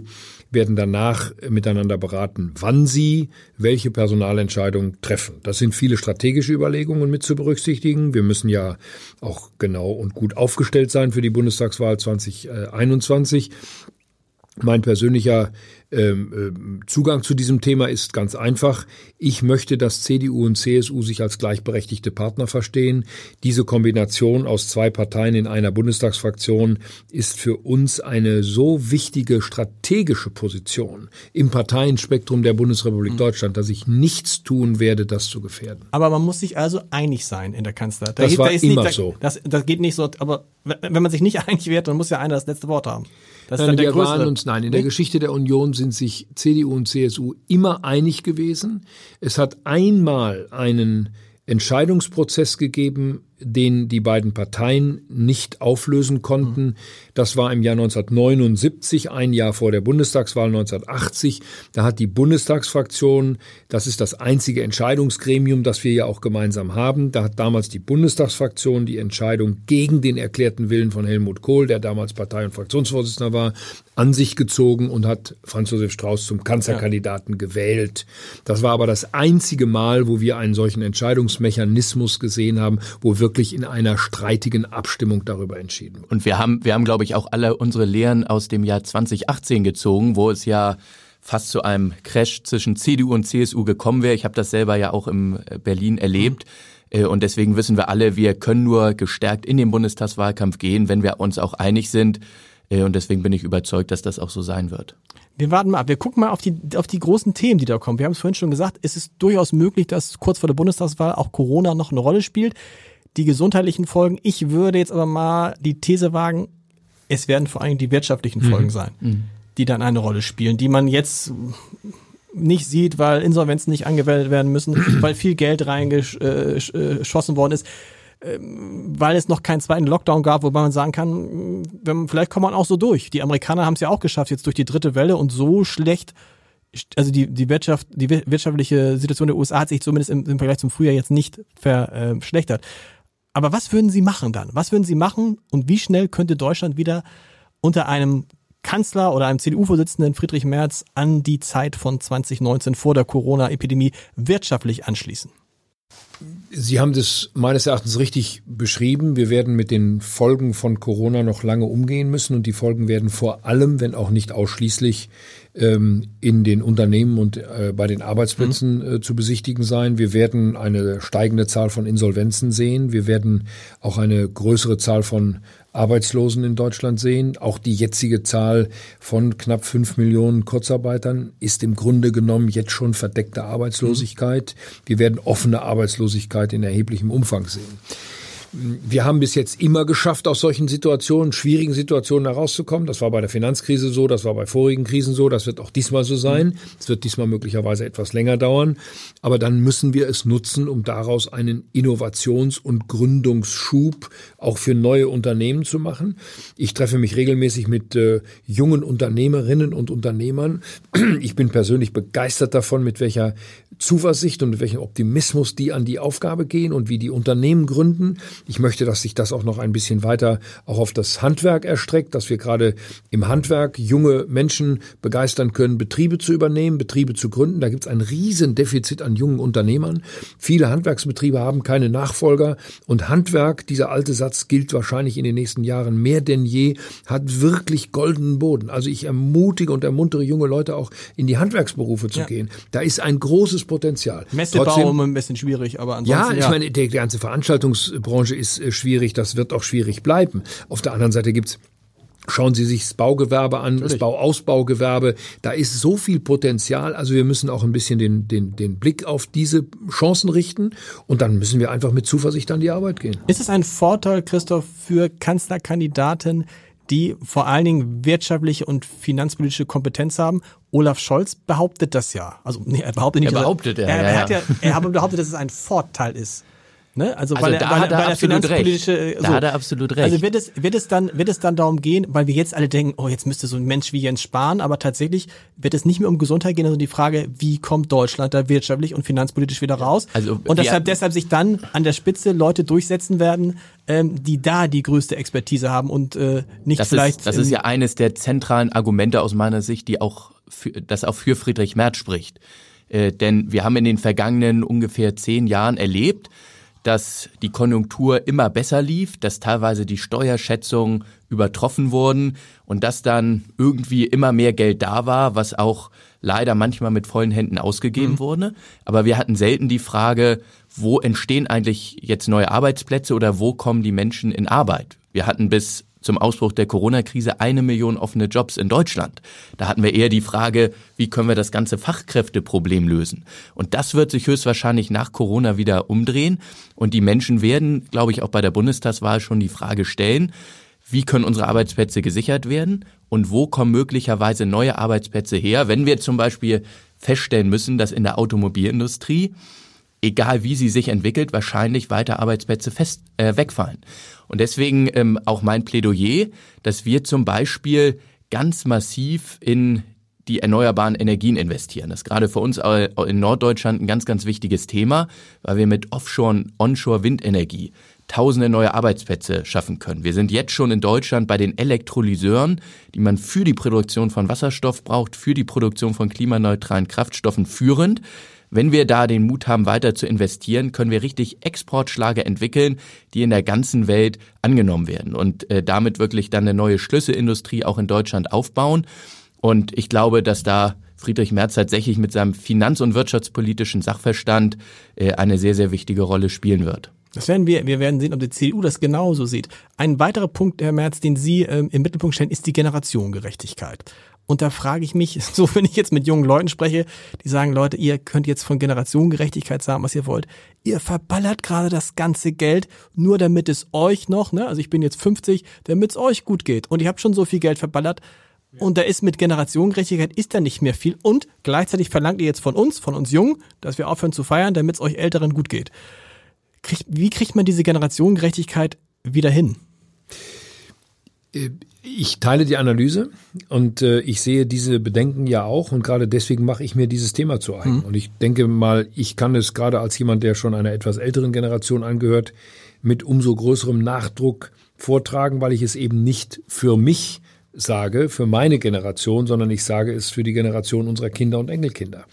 werden danach miteinander beraten, wann sie welche Personalentscheidung treffen. Das sind viele strategische Überlegungen mit zu berücksichtigen. Wir müssen ja auch genau und gut aufgestellt sein für die Bundestagswahl 2021. Mein persönlicher ähm, ähm, Zugang zu diesem Thema ist ganz einfach. Ich möchte, dass CDU und CSU sich als gleichberechtigte Partner verstehen. Diese Kombination aus zwei Parteien in einer Bundestagsfraktion ist für uns eine so wichtige strategische Position im Parteienspektrum der Bundesrepublik mhm. Deutschland, dass ich nichts tun werde, das zu gefährden. Aber man muss sich also einig sein in der Kanzler. Da das war immer nicht, so. Das, das geht nicht so. Aber wenn man sich nicht (laughs) einig wird, dann muss ja einer das letzte Wort haben. Das nein, wir waren uns, nein, in der Geschichte der Union sind sich CDU und CSU immer einig gewesen. Es hat einmal einen Entscheidungsprozess gegeben, den die beiden Parteien nicht auflösen konnten. Das war im Jahr 1979, ein Jahr vor der Bundestagswahl 1980. Da hat die Bundestagsfraktion, das ist das einzige Entscheidungsgremium, das wir ja auch gemeinsam haben, da hat damals die Bundestagsfraktion die Entscheidung gegen den erklärten Willen von Helmut Kohl, der damals Partei- und Fraktionsvorsitzender war, an sich gezogen und hat Franz Josef Strauß zum Kanzlerkandidaten ja. gewählt. Das war aber das einzige Mal, wo wir einen solchen Entscheidungsmechanismus gesehen haben, wo wirklich wirklich in einer streitigen Abstimmung darüber entschieden. Und wir haben, wir haben, glaube ich, auch alle unsere Lehren aus dem Jahr 2018 gezogen, wo es ja fast zu einem Crash zwischen CDU und CSU gekommen wäre. Ich habe das selber ja auch in äh, Berlin erlebt. Mhm. Und deswegen wissen wir alle, wir können nur gestärkt in den Bundestagswahlkampf gehen, wenn wir uns auch einig sind. Äh, und deswegen bin ich überzeugt, dass das auch so sein wird. Wir warten mal ab. Wir gucken mal auf die, auf die großen Themen, die da kommen. Wir haben es vorhin schon gesagt, es ist durchaus möglich, dass kurz vor der Bundestagswahl auch Corona noch eine Rolle spielt die gesundheitlichen Folgen. Ich würde jetzt aber mal die These wagen, es werden vor allem die wirtschaftlichen Folgen mhm. sein, mhm. die dann eine Rolle spielen, die man jetzt nicht sieht, weil Insolvenzen nicht angewendet werden müssen, (clears throat) weil viel Geld reingeschossen worden ist, ähm, weil es noch keinen zweiten Lockdown gab, wobei man sagen kann, vielleicht kommt man auch so durch. Die Amerikaner haben es ja auch geschafft, jetzt durch die dritte Welle und so schlecht also die, die Wirtschaft, die wirtschaftliche Situation der USA hat sich zumindest im, im Vergleich zum Frühjahr jetzt nicht verschlechtert. Aber was würden Sie machen dann? Was würden Sie machen und wie schnell könnte Deutschland wieder unter einem Kanzler oder einem CDU-Vorsitzenden Friedrich Merz an die Zeit von 2019 vor der Corona-Epidemie wirtschaftlich anschließen? Sie haben das meines Erachtens richtig beschrieben. Wir werden mit den Folgen von Corona noch lange umgehen müssen und die Folgen werden vor allem, wenn auch nicht ausschließlich, ähm, in den Unternehmen und äh, bei den Arbeitsplätzen mhm. äh, zu besichtigen sein. Wir werden eine steigende Zahl von Insolvenzen sehen. Wir werden auch eine größere Zahl von Arbeitslosen in Deutschland sehen. Auch die jetzige Zahl von knapp fünf Millionen Kurzarbeitern ist im Grunde genommen jetzt schon verdeckte Arbeitslosigkeit. Mhm. Wir werden offene Arbeitslosigkeit in erheblichem Umfang sehen. Wir haben bis jetzt immer geschafft, aus solchen Situationen, schwierigen Situationen herauszukommen. Das war bei der Finanzkrise so, das war bei vorigen Krisen so, das wird auch diesmal so sein. Es wird diesmal möglicherweise etwas länger dauern. Aber dann müssen wir es nutzen, um daraus einen Innovations- und Gründungsschub auch für neue Unternehmen zu machen. Ich treffe mich regelmäßig mit äh, jungen Unternehmerinnen und Unternehmern. Ich bin persönlich begeistert davon, mit welcher Zuversicht und mit welchem Optimismus die an die Aufgabe gehen und wie die Unternehmen gründen. Ich möchte, dass sich das auch noch ein bisschen weiter auch auf das Handwerk erstreckt, dass wir gerade im Handwerk junge Menschen begeistern können, Betriebe zu übernehmen, Betriebe zu gründen. Da gibt es ein Riesendefizit an jungen Unternehmern. Viele Handwerksbetriebe haben keine Nachfolger und Handwerk, dieser alte Satz gilt wahrscheinlich in den nächsten Jahren mehr denn je, hat wirklich goldenen Boden. Also ich ermutige und ermuntere junge Leute auch in die Handwerksberufe zu ja. gehen. Da ist ein großes Potenzial. Messebau Trotzdem, ein bisschen schwierig, aber ansonsten. Ja, ich ja. meine, die, die ganze Veranstaltungsbranche ist äh, schwierig, das wird auch schwierig bleiben. Auf der anderen Seite gibt's Schauen Sie sich das Baugewerbe an, Natürlich. das Bauausbaugewerbe. Da ist so viel Potenzial. Also wir müssen auch ein bisschen den, den, den Blick auf diese Chancen richten. Und dann müssen wir einfach mit Zuversicht an die Arbeit gehen. Ist es ein Vorteil, Christoph, für Kanzlerkandidaten, die vor allen Dingen wirtschaftliche und finanzpolitische Kompetenz haben. Olaf Scholz behauptet das ja. Also nee, er behauptet nicht. Er behauptet er, er, er, ja, hat ja, er hat behauptet, dass es ein Vorteil ist. Ne? Also, Also weil, da weil, hat er weil absolut recht. äh, Da hat er absolut recht. Also wird es, wird es dann, wird es dann darum gehen, weil wir jetzt alle denken, oh, jetzt müsste so ein Mensch wie Jens sparen, aber tatsächlich wird es nicht mehr um Gesundheit gehen, sondern die Frage, wie kommt Deutschland da wirtschaftlich und finanzpolitisch wieder raus? Also und deshalb, deshalb sich dann an der Spitze Leute durchsetzen werden, ähm, die da die größte Expertise haben und äh, nicht Das vielleicht. ist, das ist ja eines der zentralen Argumente aus meiner Sicht, die auch für, das auch für Friedrich Merz spricht. Äh, denn wir haben in den vergangenen ungefähr zehn Jahren erlebt, dass die Konjunktur immer besser lief, dass teilweise die Steuerschätzungen übertroffen wurden und dass dann irgendwie immer mehr Geld da war, was auch leider manchmal mit vollen Händen ausgegeben wurde. Aber wir hatten selten die Frage, wo entstehen eigentlich jetzt neue Arbeitsplätze oder wo kommen die Menschen in Arbeit? Wir hatten bis zum Ausbruch der Corona-Krise eine Million offene Jobs in Deutschland. Da hatten wir eher die Frage, wie können wir das ganze Fachkräfteproblem lösen? Und das wird sich höchstwahrscheinlich nach Corona wieder umdrehen. Und die Menschen werden, glaube ich, auch bei der Bundestagswahl schon die Frage stellen, wie können unsere Arbeitsplätze gesichert werden und wo kommen möglicherweise neue Arbeitsplätze her, wenn wir zum Beispiel feststellen müssen, dass in der Automobilindustrie egal wie sie sich entwickelt, wahrscheinlich weiter Arbeitsplätze fest, äh, wegfallen. Und deswegen ähm, auch mein Plädoyer, dass wir zum Beispiel ganz massiv in die erneuerbaren Energien investieren. Das ist gerade für uns in Norddeutschland ein ganz, ganz wichtiges Thema, weil wir mit Offshore- und Onshore-Windenergie tausende neue Arbeitsplätze schaffen können. Wir sind jetzt schon in Deutschland bei den Elektrolyseuren, die man für die Produktion von Wasserstoff braucht, für die Produktion von klimaneutralen Kraftstoffen führend. Wenn wir da den Mut haben, weiter zu investieren, können wir richtig Exportschlager entwickeln, die in der ganzen Welt angenommen werden und äh, damit wirklich dann eine neue Schlüsselindustrie auch in Deutschland aufbauen. Und ich glaube, dass da Friedrich Merz tatsächlich mit seinem finanz- und wirtschaftspolitischen Sachverstand äh, eine sehr, sehr wichtige Rolle spielen wird. Das werden wir, wir werden sehen, ob die CDU das genauso sieht. Ein weiterer Punkt, Herr Merz, den Sie ähm, im Mittelpunkt stellen, ist die Generationengerechtigkeit. Und da frage ich mich, (laughs) so wenn ich jetzt mit jungen Leuten spreche, die sagen, Leute, ihr könnt jetzt von Generationengerechtigkeit sagen, was ihr wollt. Ihr verballert gerade das ganze Geld, nur damit es euch noch, ne, also ich bin jetzt 50, damit es euch gut geht. Und ihr habt schon so viel Geld verballert. Und da ist mit Generationengerechtigkeit ist da nicht mehr viel. Und gleichzeitig verlangt ihr jetzt von uns, von uns Jungen, dass wir aufhören zu feiern, damit es euch Älteren gut geht. Kriegt, wie kriegt man diese Generationengerechtigkeit wieder hin? Ich teile die Analyse und äh, ich sehe diese Bedenken ja auch und gerade deswegen mache ich mir dieses Thema zu eigen. Und ich denke mal, ich kann es gerade als jemand, der schon einer etwas älteren Generation angehört, mit umso größerem Nachdruck vortragen, weil ich es eben nicht für mich sage, für meine Generation, sondern ich sage es für die Generation unserer Kinder und Enkelkinder.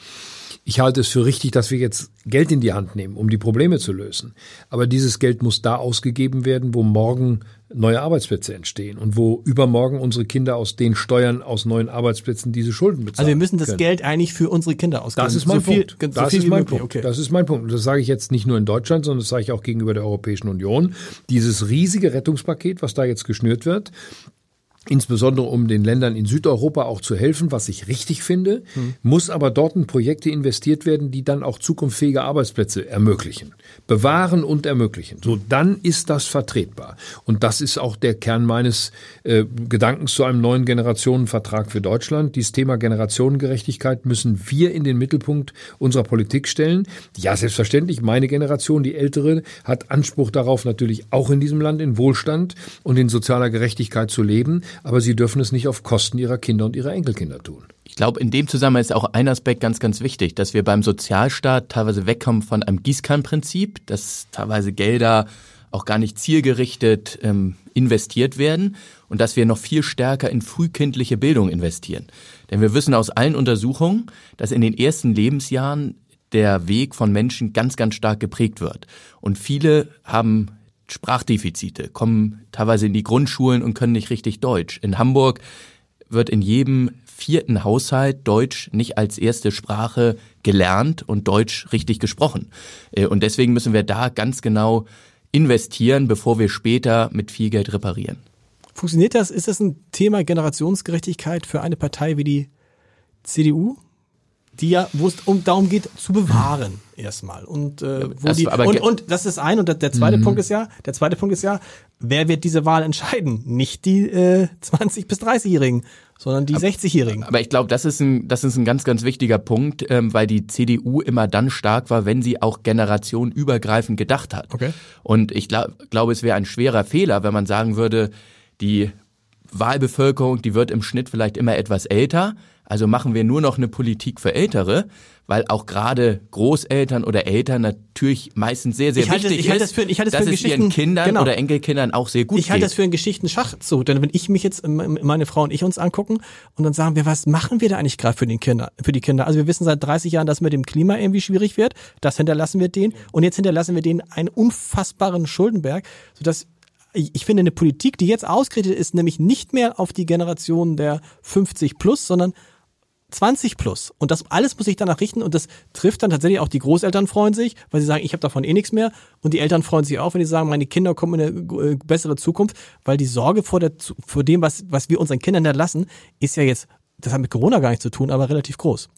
Ich halte es für richtig, dass wir jetzt Geld in die Hand nehmen, um die Probleme zu lösen. Aber dieses Geld muss da ausgegeben werden, wo morgen neue Arbeitsplätze entstehen und wo übermorgen unsere Kinder aus den Steuern aus neuen Arbeitsplätzen diese Schulden bezahlen. Also wir müssen das können. Geld eigentlich für unsere Kinder ausgeben. Das ist mein so Punkt. So Das viel ist mein. Punkt. Okay. Das ist mein Punkt. Und das sage ich jetzt nicht nur in Deutschland, sondern das sage ich auch gegenüber der Europäischen Union. Dieses riesige Rettungspaket, was da jetzt geschnürt wird, insbesondere um den Ländern in Südeuropa auch zu helfen, was ich richtig finde, muss aber dort in Projekte investiert werden, die dann auch zukunftsfähige Arbeitsplätze ermöglichen. Bewahren und ermöglichen. So, dann ist das vertretbar. Und das ist auch der Kern meines äh, Gedankens zu einem neuen Generationenvertrag für Deutschland. Dieses Thema Generationengerechtigkeit müssen wir in den Mittelpunkt unserer Politik stellen. Ja, selbstverständlich, meine Generation, die ältere, hat Anspruch darauf, natürlich auch in diesem Land in Wohlstand und in sozialer Gerechtigkeit zu leben aber sie dürfen es nicht auf Kosten ihrer Kinder und ihrer Enkelkinder tun. Ich glaube, in dem Zusammenhang ist auch ein Aspekt ganz, ganz wichtig, dass wir beim Sozialstaat teilweise wegkommen von einem Gießkannenprinzip, dass teilweise Gelder auch gar nicht zielgerichtet ähm, investiert werden und dass wir noch viel stärker in frühkindliche Bildung investieren. Denn wir wissen aus allen Untersuchungen, dass in den ersten Lebensjahren der Weg von Menschen ganz, ganz stark geprägt wird. Und viele haben Sprachdefizite, kommen teilweise in die Grundschulen und können nicht richtig Deutsch. In Hamburg wird in jedem vierten Haushalt Deutsch nicht als erste Sprache gelernt und Deutsch richtig gesprochen. Äh, Und deswegen müssen wir da ganz genau investieren, bevor wir später mit viel Geld reparieren. Funktioniert das? Ist das ein Thema Generationsgerechtigkeit für eine Partei wie die CDU? Die ja, wo es um, darum geht, zu bewahren erstmal. Und, äh, wo das die, und, und das ist ein, und der, zweite Punkt ist ja, der zweite Punkt ist ja, wer wird diese Wahl entscheiden? Nicht die äh, 20- bis 30-Jährigen, sondern die 60-Jährigen. Aber ich glaube, das ist ein, das ist ein ganz, ganz wichtiger Punkt, ähm, weil die CDU immer dann stark war, wenn sie auch generationenübergreifend gedacht hat. Okay. Und ich glaube, glaub, es wäre ein schwerer Fehler, wenn man sagen würde, die Wahlbevölkerung, die wird im Schnitt vielleicht immer etwas älter, also machen wir nur noch eine Politik für Ältere, weil auch gerade Großeltern oder Eltern natürlich meistens sehr, sehr Ich halte das- wichtig ich halte ist, das für- ich halte das dass für es ihren Kindern genau. oder Enkelkindern auch sehr gut Ich halte geht. das für einen Geschichtenschachzug, denn wenn ich mich jetzt, ähm, meine Frau und ich uns angucken und dann sagen wir, was machen wir da eigentlich gerade für den Kinder, für die Kinder? Also wir wissen seit 30 Jahren, dass mit dem Klima irgendwie schwierig wird. Das hinterlassen wir denen und jetzt hinterlassen wir denen einen unfassbaren Schuldenberg, sodass ich ich finde, eine Politik, die jetzt ausgerichtet ist, nämlich nicht mehr auf die Generation der 50 plus, sondern 20 plus. Und das alles muss sich danach richten und das trifft dann tatsächlich auch die Großeltern freuen sich, weil sie sagen, ich habe davon eh nichts mehr. Und die Eltern freuen sich auch, wenn die sagen, meine Kinder kommen in eine äh, bessere Zukunft, weil die Sorge vor, der, vor dem, was, was wir unseren Kindern hinterlassen, ist ja jetzt, das hat mit Corona gar nichts zu tun, aber relativ groß.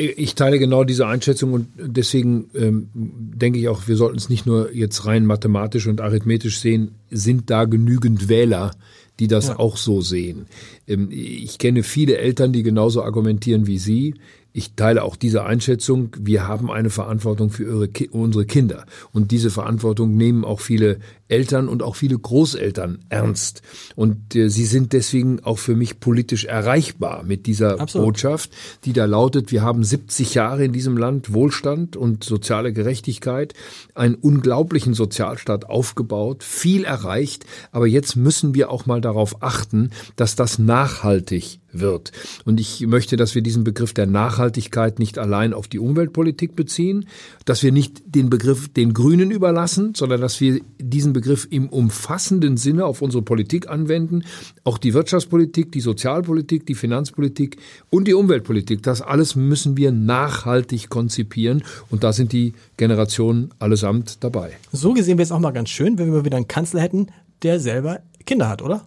Ich teile genau diese Einschätzung und deswegen ähm, denke ich auch, wir sollten es nicht nur jetzt rein mathematisch und arithmetisch sehen, sind da genügend Wähler, die das auch so sehen. Ähm, ich kenne viele Eltern, die genauso argumentieren wie Sie. Ich teile auch diese Einschätzung. Wir haben eine Verantwortung für ihre, unsere Kinder. Und diese Verantwortung nehmen auch viele Eltern und auch viele Großeltern ernst. Und äh, sie sind deswegen auch für mich politisch erreichbar mit dieser Absolut. Botschaft, die da lautet, wir haben 70 Jahre in diesem Land Wohlstand und soziale Gerechtigkeit, einen unglaublichen Sozialstaat aufgebaut, viel erreicht, aber jetzt müssen wir auch mal darauf achten, dass das nachhaltig wird. Und ich möchte, dass wir diesen Begriff der Nachhaltigkeit nicht allein auf die Umweltpolitik beziehen, dass wir nicht den Begriff den Grünen überlassen, sondern dass wir diesen Begriff im umfassenden Sinne auf unsere Politik anwenden, auch die Wirtschaftspolitik, die Sozialpolitik, die Finanzpolitik und die Umweltpolitik. Das alles müssen wir nachhaltig konzipieren und da sind die Generationen allesamt dabei. So gesehen wäre es auch mal ganz schön, wenn wir wieder einen Kanzler hätten, der selber Kinder hat, oder?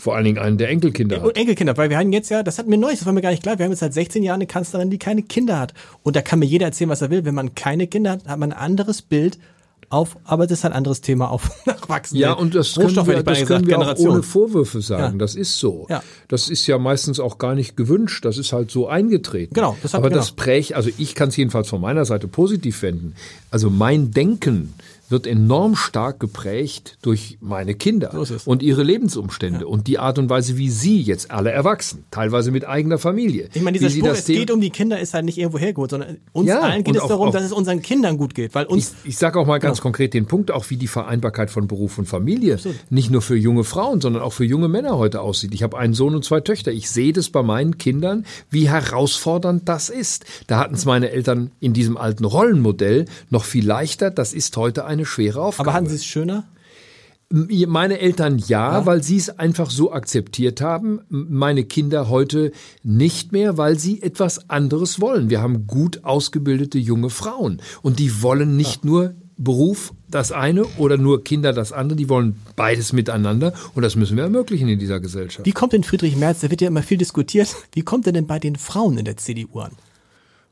Vor allen Dingen einen der Enkelkinder. Hat. Enkelkinder, weil wir hatten jetzt ja, das hatten wir neulich, das war mir gar nicht klar, wir haben jetzt seit 16 Jahren eine Kanzlerin, die keine Kinder hat. Und da kann mir jeder erzählen, was er will. Wenn man keine Kinder hat, hat man ein anderes Bild auf, aber das ist ein anderes Thema auf (laughs) Nachwachsende. Ja, und das können Rohstoffe, wir, das können wir gesagt, auch ohne. Vorwürfe sagen. Ja. Das ist so. Ja. Das ist ja meistens auch gar nicht gewünscht. Das ist halt so eingetreten. Genau, das hat- Aber genau. das prägt, also ich kann es jedenfalls von meiner Seite positiv wenden. Also mein Denken wird enorm stark geprägt durch meine Kinder So und ihre Lebensumstände und die Art und Weise, wie sie jetzt alle erwachsen, teilweise mit eigener Familie. Ich meine, dieser Spruch, es geht um die Kinder, ist halt nicht irgendwo hergeholt, sondern uns Ja, allen geht es auch- darum, auch- dass es unseren Kindern gut geht, weil uns Ich, ich sage auch mal ganz Genau. konkret den Punkt, auch wie die Vereinbarkeit von Beruf und Familie nicht nur für junge Frauen, sondern auch für junge Männer heute aussieht. Ich habe einen Sohn und zwei Töchter. Ich sehe das bei meinen Kindern, wie herausfordernd das ist. Da hatten es meine Eltern in diesem alten Rollenmodell noch viel leichter. Das ist heute eine schwere Aufgabe. aber hatten sie es schöner? Meine Eltern ja, weil sie es einfach so akzeptiert haben. Meine Kinder heute nicht mehr, weil sie etwas anderes wollen. Wir haben gut ausgebildete junge Frauen und die wollen nicht nur Beruf das eine oder nur Kinder das andere, die wollen beides miteinander und das müssen wir ermöglichen in dieser Gesellschaft. Wie kommt denn Friedrich Merz, da wird ja immer viel diskutiert, (laughs) wie kommt er denn bei den Frauen in der CDU an?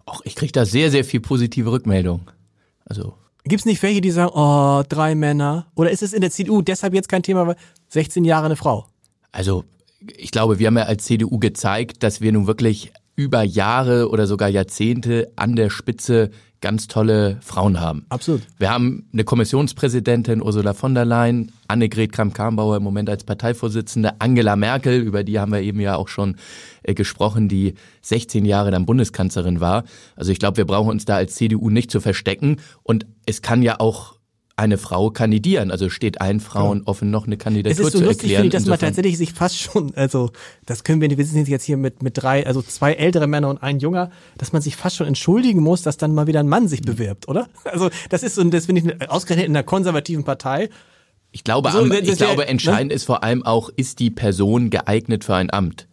Auch ich kriege da sehr, sehr viel positive Rückmeldung. Also Gibt es nicht welche, die sagen, oh, drei Männer? Oder ist es in der CDU deshalb jetzt kein Thema, weil 16 Jahre eine Frau? Also ich glaube, wir haben ja als CDU gezeigt, dass wir nun wirklich über Jahre oder sogar Jahrzehnte an der Spitze ganz tolle Frauen haben. Absolut. Wir haben eine Kommissionspräsidentin Ursula von der Leyen, Annegret Kramp-Karrenbauer im Moment als Parteivorsitzende, Angela Merkel, über die haben wir eben ja auch schon äh, gesprochen, die 16 Jahre dann Bundeskanzlerin war. Also ich glaube, wir brauchen uns da als CDU nicht zu verstecken und es kann ja auch eine Frau kandidieren. Also steht allen Frauen offen, noch eine Es Kandidatur ist so zu lustig, erklären. finde ich, dass man tatsächlich sich fast schon, also das können wir, wir sind jetzt hier mit, mit drei, also zwei ältere Männer und ein junger, dass man sich fast schon entschuldigen muss, dass dann mal wieder ein Mann sich bewirbt, oder? Also das ist so, das finde ich ausgerechnet in einer konservativen Partei. Ich glaube, So, am, ich wär- glaube ne? entscheidend ist vor allem auch, ist die Person geeignet für ein Amt?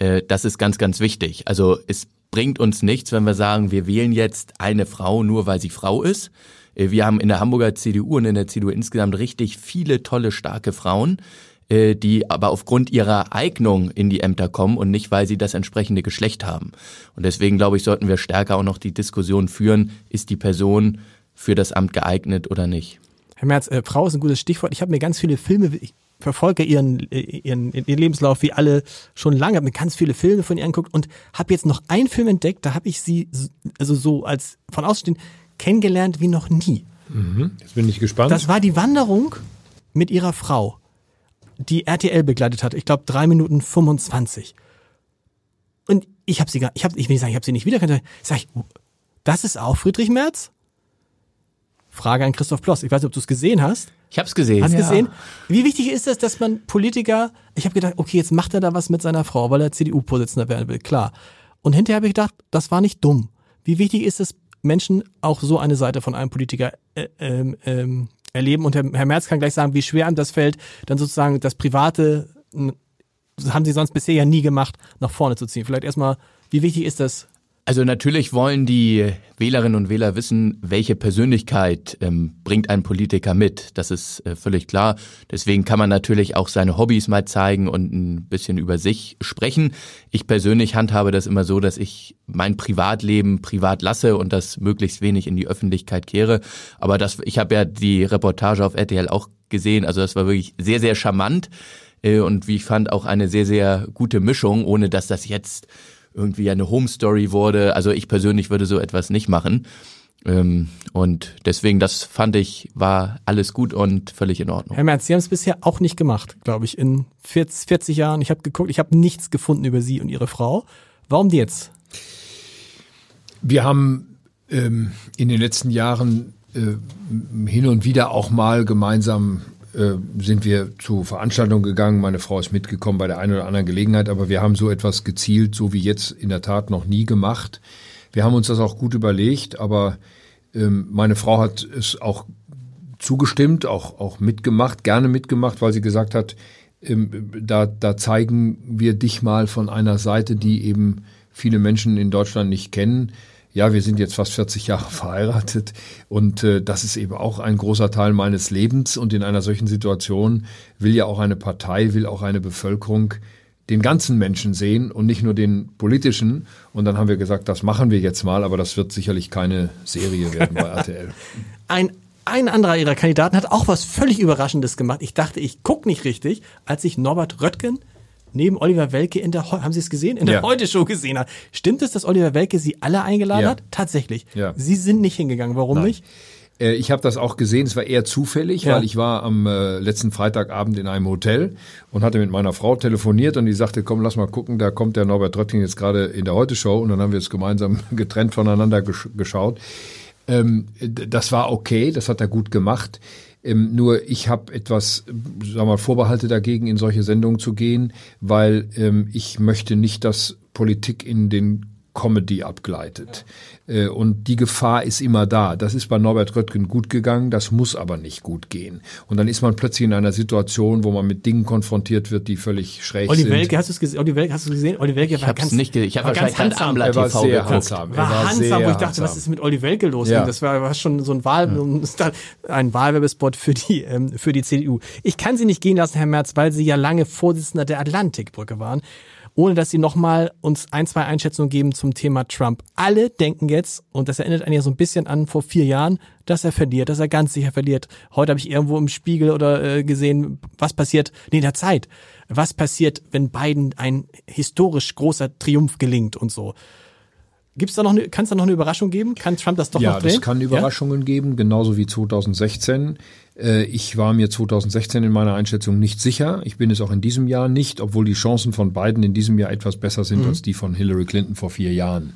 Äh, das ist ganz, ganz wichtig. Also es bringt uns nichts, wenn wir sagen, wir wählen jetzt eine Frau nur, weil sie Frau ist. Äh, Wir haben in der Hamburger CDU und in der CDU insgesamt richtig viele tolle, starke Frauen, äh, die aber aufgrund ihrer Eignung in die Ämter kommen und nicht, weil sie das entsprechende Geschlecht haben. Und deswegen, glaube ich, sollten wir stärker auch noch die Diskussion führen, ist die Person für das Amt geeignet oder nicht. Herr Merz, äh, Frau ist ein gutes Stichwort. Ich habe mir ganz viele Filme, ich verfolge ihren, ihren, ihren Lebenslauf wie alle schon lange, habe mir ganz viele Filme von ihr angeguckt und habe jetzt noch einen Film entdeckt, da habe ich sie also so als von außen kennengelernt wie noch nie. Mhm. Jetzt bin ich gespannt. Das war die Wanderung mit ihrer Frau, die RTL begleitet hat. Ich glaube drei Minuten 25. Und ich habe sie gar, ich habe, ich will nicht sagen, ich habe sie nicht wiedererkannt. Sag ich, das ist auch Friedrich Merz? Frage an Christoph Ploss. Ich weiß nicht, ob du es gesehen hast. Ich habe es gesehen. Hast ja. gesehen? Wie wichtig ist es, dass man Politiker, ich habe gedacht, okay, jetzt macht er da was mit seiner Frau, weil er CDU-Vorsitzender werden will, klar. Und hinterher habe ich gedacht, das war nicht dumm. Wie wichtig ist es, Menschen auch so eine Seite von einem Politiker äh, ähm, ähm, erleben? Und Herr, Herr Merz kann gleich sagen, wie schwer ihm das fällt, dann sozusagen das Private, das haben sie sonst bisher ja nie gemacht, nach vorne zu ziehen. Vielleicht erstmal, wie wichtig ist das also natürlich wollen die Wählerinnen und Wähler wissen, welche Persönlichkeit ähm, bringt ein Politiker mit. Das ist äh, völlig klar. Deswegen kann man natürlich auch seine Hobbys mal zeigen und ein bisschen über sich sprechen. Ich persönlich handhabe das immer so, dass ich mein Privatleben privat lasse und das möglichst wenig in die Öffentlichkeit kehre. Aber das, ich habe ja die Reportage auf RTL auch gesehen. Also das war wirklich sehr, sehr charmant äh, und wie ich fand auch eine sehr, sehr gute Mischung, ohne dass das jetzt irgendwie eine Home Story wurde. Also ich persönlich würde so etwas nicht machen. Ähm, und deswegen, das fand ich, war alles gut und völlig in Ordnung. Herr Merz, Sie haben es bisher auch nicht gemacht, glaube ich, in 40, 40 Jahren. Ich habe geguckt, ich habe nichts gefunden über Sie und Ihre Frau. Warum jetzt? Wir haben ähm, in den letzten Jahren äh, hin und wieder auch mal gemeinsam äh, sind wir zu Veranstaltungen gegangen. Meine Frau ist mitgekommen bei der einen oder anderen Gelegenheit, aber wir haben so etwas gezielt, so wie jetzt in der Tat noch nie gemacht. Wir haben uns das auch gut überlegt, aber ähm, meine Frau hat es auch zugestimmt, auch, auch mitgemacht, gerne mitgemacht, weil sie gesagt hat, ähm, da, da zeigen wir dich mal von einer Seite, die eben viele Menschen in Deutschland nicht kennen ja, wir sind jetzt fast 40 Jahre (laughs) verheiratet und äh, das ist eben auch ein großer Teil meines Lebens und in einer solchen Situation will ja auch eine Partei, will auch eine Bevölkerung den ganzen Menschen sehen und nicht nur den politischen. Und dann haben wir gesagt, das machen wir jetzt mal, aber das wird sicherlich keine Serie werden bei RTL. (laughs) Ein ein anderer ihrer Kandidaten hat auch was völlig Überraschendes gemacht. Ich dachte, ich gucke nicht richtig, als ich Norbert Röttgen neben Oliver Welke in der, haben Sie es gesehen? In der ja. Heute-Show gesehen hat. Stimmt es, dass Oliver Welke Sie alle eingeladen ja. hat? Tatsächlich. Ja. Sie sind nicht hingegangen. Warum Nein. nicht? Äh, ich habe das auch gesehen, es war eher zufällig, ja. weil ich war am äh, letzten Freitagabend in einem Hotel und hatte mit meiner Frau telefoniert und die sagte, komm, lass mal gucken, da kommt der Norbert Röttgen jetzt gerade in der Heute-Show und dann haben wir es gemeinsam (laughs) getrennt voneinander gesch geschaut. Ähm, das war okay, das hat er gut gemacht. Ähm, nur ich habe etwas, wir mal, Vorbehalte dagegen, in solche Sendungen zu gehen, weil ähm, ich möchte nicht, dass Politik in den Comedy abgleitet. Äh, und die Gefahr ist immer da. Das ist bei Norbert Röttgen gut gegangen, das muss aber nicht gut gehen. Und dann ist man plötzlich in einer Situation, wo man mit Dingen konfrontiert wird, die völlig schräg Olli sind. Welke, hast du es gesehen? Olli Welke, hast du gesehen? Olli Welke ich war ganz, nicht ich habe wahrscheinlich ganz handsam. Er war sehr handsam. War, war handsam, wo ich dachte, handsam. was ist mit Olli Welke los? Ja. Das war, war schon so ein Wahl, ja. (laughs) ein Wahlwerbespot für die, ähm, für die CDU. Ich kann Sie nicht gehen lassen, Herr Merz, weil Sie ja lange Vorsitzender der Atlantikbrücke waren ohne dass sie nochmal uns ein, zwei Einschätzungen geben zum Thema Trump. Alle denken jetzt, und das erinnert einen ja so ein bisschen an vor vier Jahren, dass er verliert, dass er ganz sicher verliert. Heute habe ich irgendwo im Spiegel oder äh, gesehen, was passiert, nee, in der Zeit, was passiert, wenn Biden ein historisch großer Triumph gelingt und so. Gibt's da noch eine, kann es da noch eine Überraschung geben? Kann Trump das doch ja, noch drehen? Ja, es kann Überraschungen ja? geben, genauso wie 2016. Äh, ich war mir 2016 in meiner Einschätzung nicht sicher. Ich bin es auch in diesem Jahr nicht, obwohl die Chancen von Biden in diesem Jahr etwas besser sind mhm. als die von Hillary Clinton vor vier Jahren.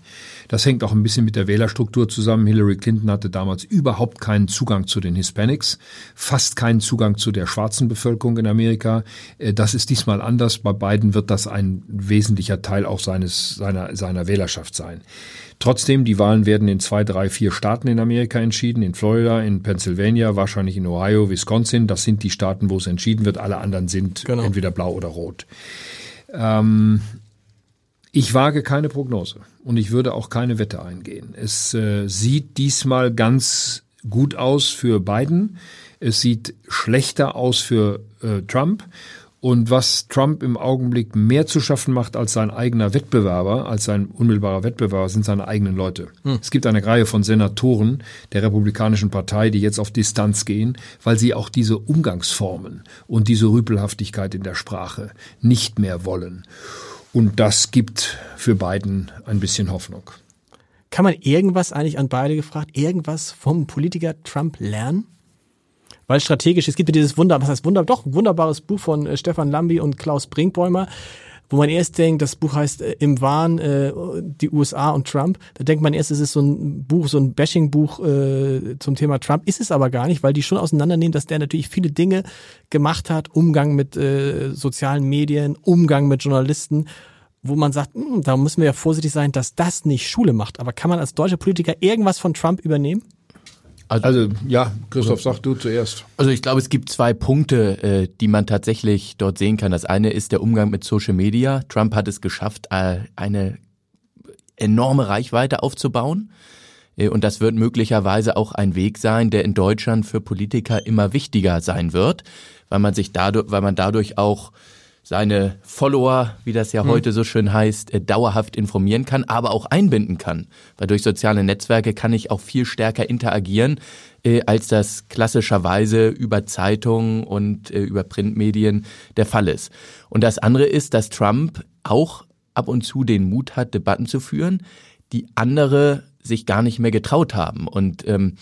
Das hängt auch ein bisschen mit der Wählerstruktur zusammen. Hillary Clinton hatte damals überhaupt keinen Zugang zu den Hispanics, fast keinen Zugang zu der schwarzen Bevölkerung in Amerika. Äh, das ist diesmal anders. Bei Biden wird das ein wesentlicher Teil auch seines, seiner, seiner Wählerschaft sein. Trotzdem, die Wahlen werden in zwei, drei, vier Staaten in Amerika entschieden. In Florida, in Pennsylvania, wahrscheinlich in Ohio, Wisconsin. Das sind die Staaten, wo es entschieden wird. Alle anderen sind genau. entweder blau oder rot. Ähm, ich wage keine Prognose und ich würde auch keine Wette eingehen. Es äh, sieht diesmal ganz gut aus für Biden. Es sieht schlechter aus für äh, Trump. Und was Trump im Augenblick mehr zu schaffen macht als sein eigener Wettbewerber, als sein unmittelbarer Wettbewerber, sind seine eigenen Leute. Hm. Es gibt eine Reihe von Senatoren der Republikanischen Partei, die jetzt auf Distanz gehen, weil sie auch diese Umgangsformen und diese Rüpelhaftigkeit in der Sprache nicht mehr wollen. Und das gibt für Biden ein bisschen Hoffnung. Kann man irgendwas eigentlich an beide gefragt, irgendwas vom Politiker Trump lernen? Weil strategisch, es gibt ja dieses Wunder, was heißt Wunder, doch, ein wunderbares Buch von äh, Stefan Lambi und Klaus Brinkbäumer, wo man erst denkt, das Buch heißt äh, Im Wahn, äh, die USA und Trump. Da denkt man erst, es ist so ein Buch, so ein Bashing-Buch äh, zum Thema Trump. Ist es aber gar nicht, weil die schon auseinandernehmen, dass der natürlich viele Dinge gemacht hat, Umgang mit äh, sozialen Medien, Umgang mit Journalisten wo man sagt, mh, hm, da müssen wir ja vorsichtig sein, dass das nicht Schule macht. Aber kann man als deutscher Politiker irgendwas von Trump übernehmen? Also, also ja, Christoph, sag du zuerst. Also ich glaube, es gibt zwei Punkte, äh, die man tatsächlich dort sehen kann. Das eine ist der Umgang mit Social Media. Trump hat es geschafft, äh, eine enorme Reichweite aufzubauen. Äh, und das wird möglicherweise auch ein Weg sein, der in Deutschland für Politiker immer wichtiger sein wird, weil man sich dadurch, weil man dadurch auch seine Follower, wie das ja hm. heute so schön heißt, äh, dauerhaft informieren kann, aber auch einbinden kann. Weil durch soziale Netzwerke kann ich auch viel stärker interagieren, äh, als das klassischerweise über Zeitungen und äh, über Printmedien der Fall ist. Und das andere ist, dass Trump auch ab und zu den Mut hat, Debatten zu führen, die andere sich gar nicht mehr getraut haben. Und ähm,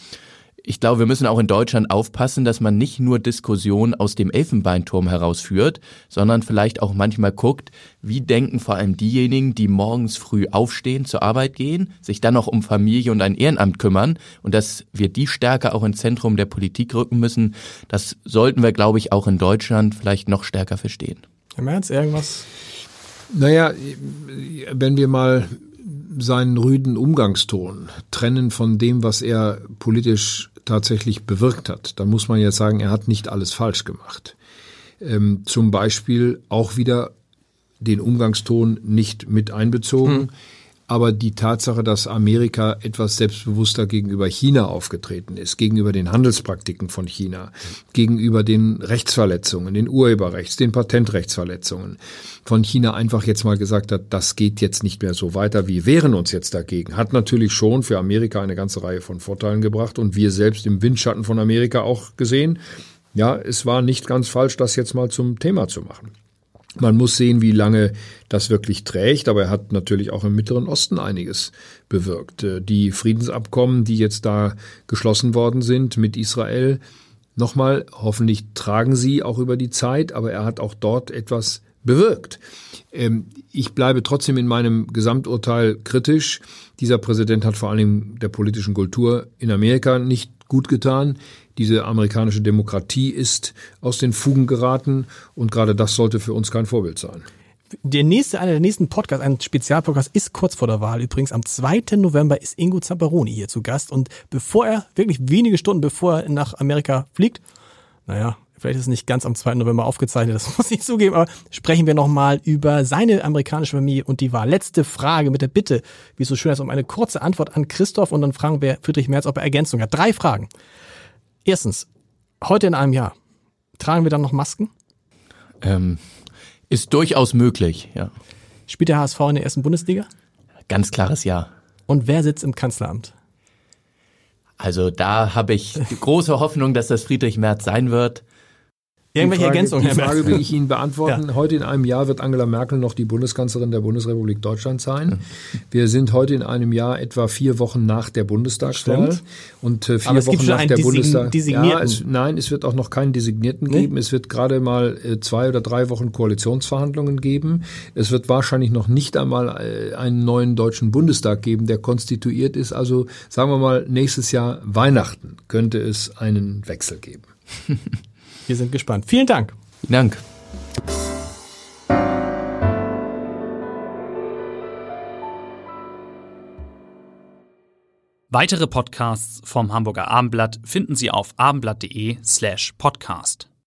ich glaube, wir müssen auch in Deutschland aufpassen, dass man nicht nur Diskussionen aus dem Elfenbeinturm herausführt, sondern vielleicht auch manchmal guckt, wie denken vor allem diejenigen, die morgens früh aufstehen, zur Arbeit gehen, sich dann noch um Familie und ein Ehrenamt kümmern und dass wir die stärker auch ins Zentrum der Politik rücken müssen. Das sollten wir, glaube ich, auch in Deutschland vielleicht noch stärker verstehen. Herr Merz, irgendwas? Naja, wenn wir mal seinen rüden Umgangston trennen von dem, was er politisch tatsächlich bewirkt hat, dann muss man ja sagen, er hat nicht alles falsch gemacht. Ähm, zum Beispiel auch wieder den Umgangston nicht mit einbezogen. Hm aber die Tatsache, dass Amerika etwas selbstbewusster gegenüber China aufgetreten ist, gegenüber den Handelspraktiken von China, gegenüber den Rechtsverletzungen, den Urheberrechts, den Patentrechtsverletzungen von China einfach jetzt mal gesagt hat, das geht jetzt nicht mehr so weiter, wir wehren uns jetzt dagegen, hat natürlich schon für Amerika eine ganze Reihe von Vorteilen gebracht und wir selbst im Windschatten von Amerika auch gesehen, ja, es war nicht ganz falsch, das jetzt mal zum Thema zu machen. Man muss sehen, wie lange das wirklich trägt, aber er hat natürlich auch im Mittleren Osten einiges bewirkt. Äh, die Friedensabkommen, die jetzt da geschlossen worden sind mit Israel, nochmal, hoffentlich tragen sie auch über die Zeit, aber er hat auch dort etwas bewirkt. Ähm, ich bleibe trotzdem in meinem Gesamturteil kritisch. Dieser Präsident hat vor allem der politischen Kultur in Amerika nicht gut getan. Diese amerikanische Demokratie ist aus den Fugen geraten und gerade das sollte für uns kein Vorbild sein. Der nächste, einer der nächsten Podcasts, ein Spezialpodcast, ist kurz vor der Wahl. Übrigens am 2. November ist Ingo Zamperoni hier zu Gast. Und bevor er, wirklich wenige Stunden bevor er nach Amerika fliegt, naja, vielleicht ist es nicht ganz am 2. November aufgezeichnet, das (laughs) muss ich zugeben, aber sprechen wir nochmal über seine amerikanische Familie und die Wahl. Letzte Frage mit der Bitte, wie es so schön ist, um eine kurze Antwort an Christoph und dann fragen wir Friedrich Merz, ob er Ergänzung hat. Drei Fragen. Erstens, heute in einem Jahr, tragen wir dann noch Masken? Ähm, ist durchaus möglich, ja. Spielt der HSV in der ersten Bundesliga? Ganz klares Ja. Und wer sitzt im Kanzleramt? Also da habe ich große Hoffnung, dass das Friedrich Merz sein wird. Irgendwelche Frage, Ergänzungen, Die Frage will ich Ihnen beantworten. Ja. Heute in einem Jahr wird Angela Merkel noch die Bundeskanzlerin der Bundesrepublik Deutschland sein. Wir sind heute in einem Jahr etwa vier Wochen nach der Bundestagswahl. Stimmt. Und äh, vier Wochen nach der Bundestag. Ja, es, nein, es wird auch noch keinen Designierten nee? geben. Es wird gerade mal äh, zwei oder drei Wochen Koalitionsverhandlungen geben. Es wird wahrscheinlich noch nicht einmal äh, einen neuen deutschen Bundestag geben, der konstituiert ist. Also sagen wir mal, nächstes Jahr Weihnachten könnte es einen Wechsel geben. (laughs) Wir sind gespannt. Vielen Dank. Vielen Dank. Weitere Podcasts vom Hamburger Abendblatt finden Sie auf abendblatt.de slash podcast.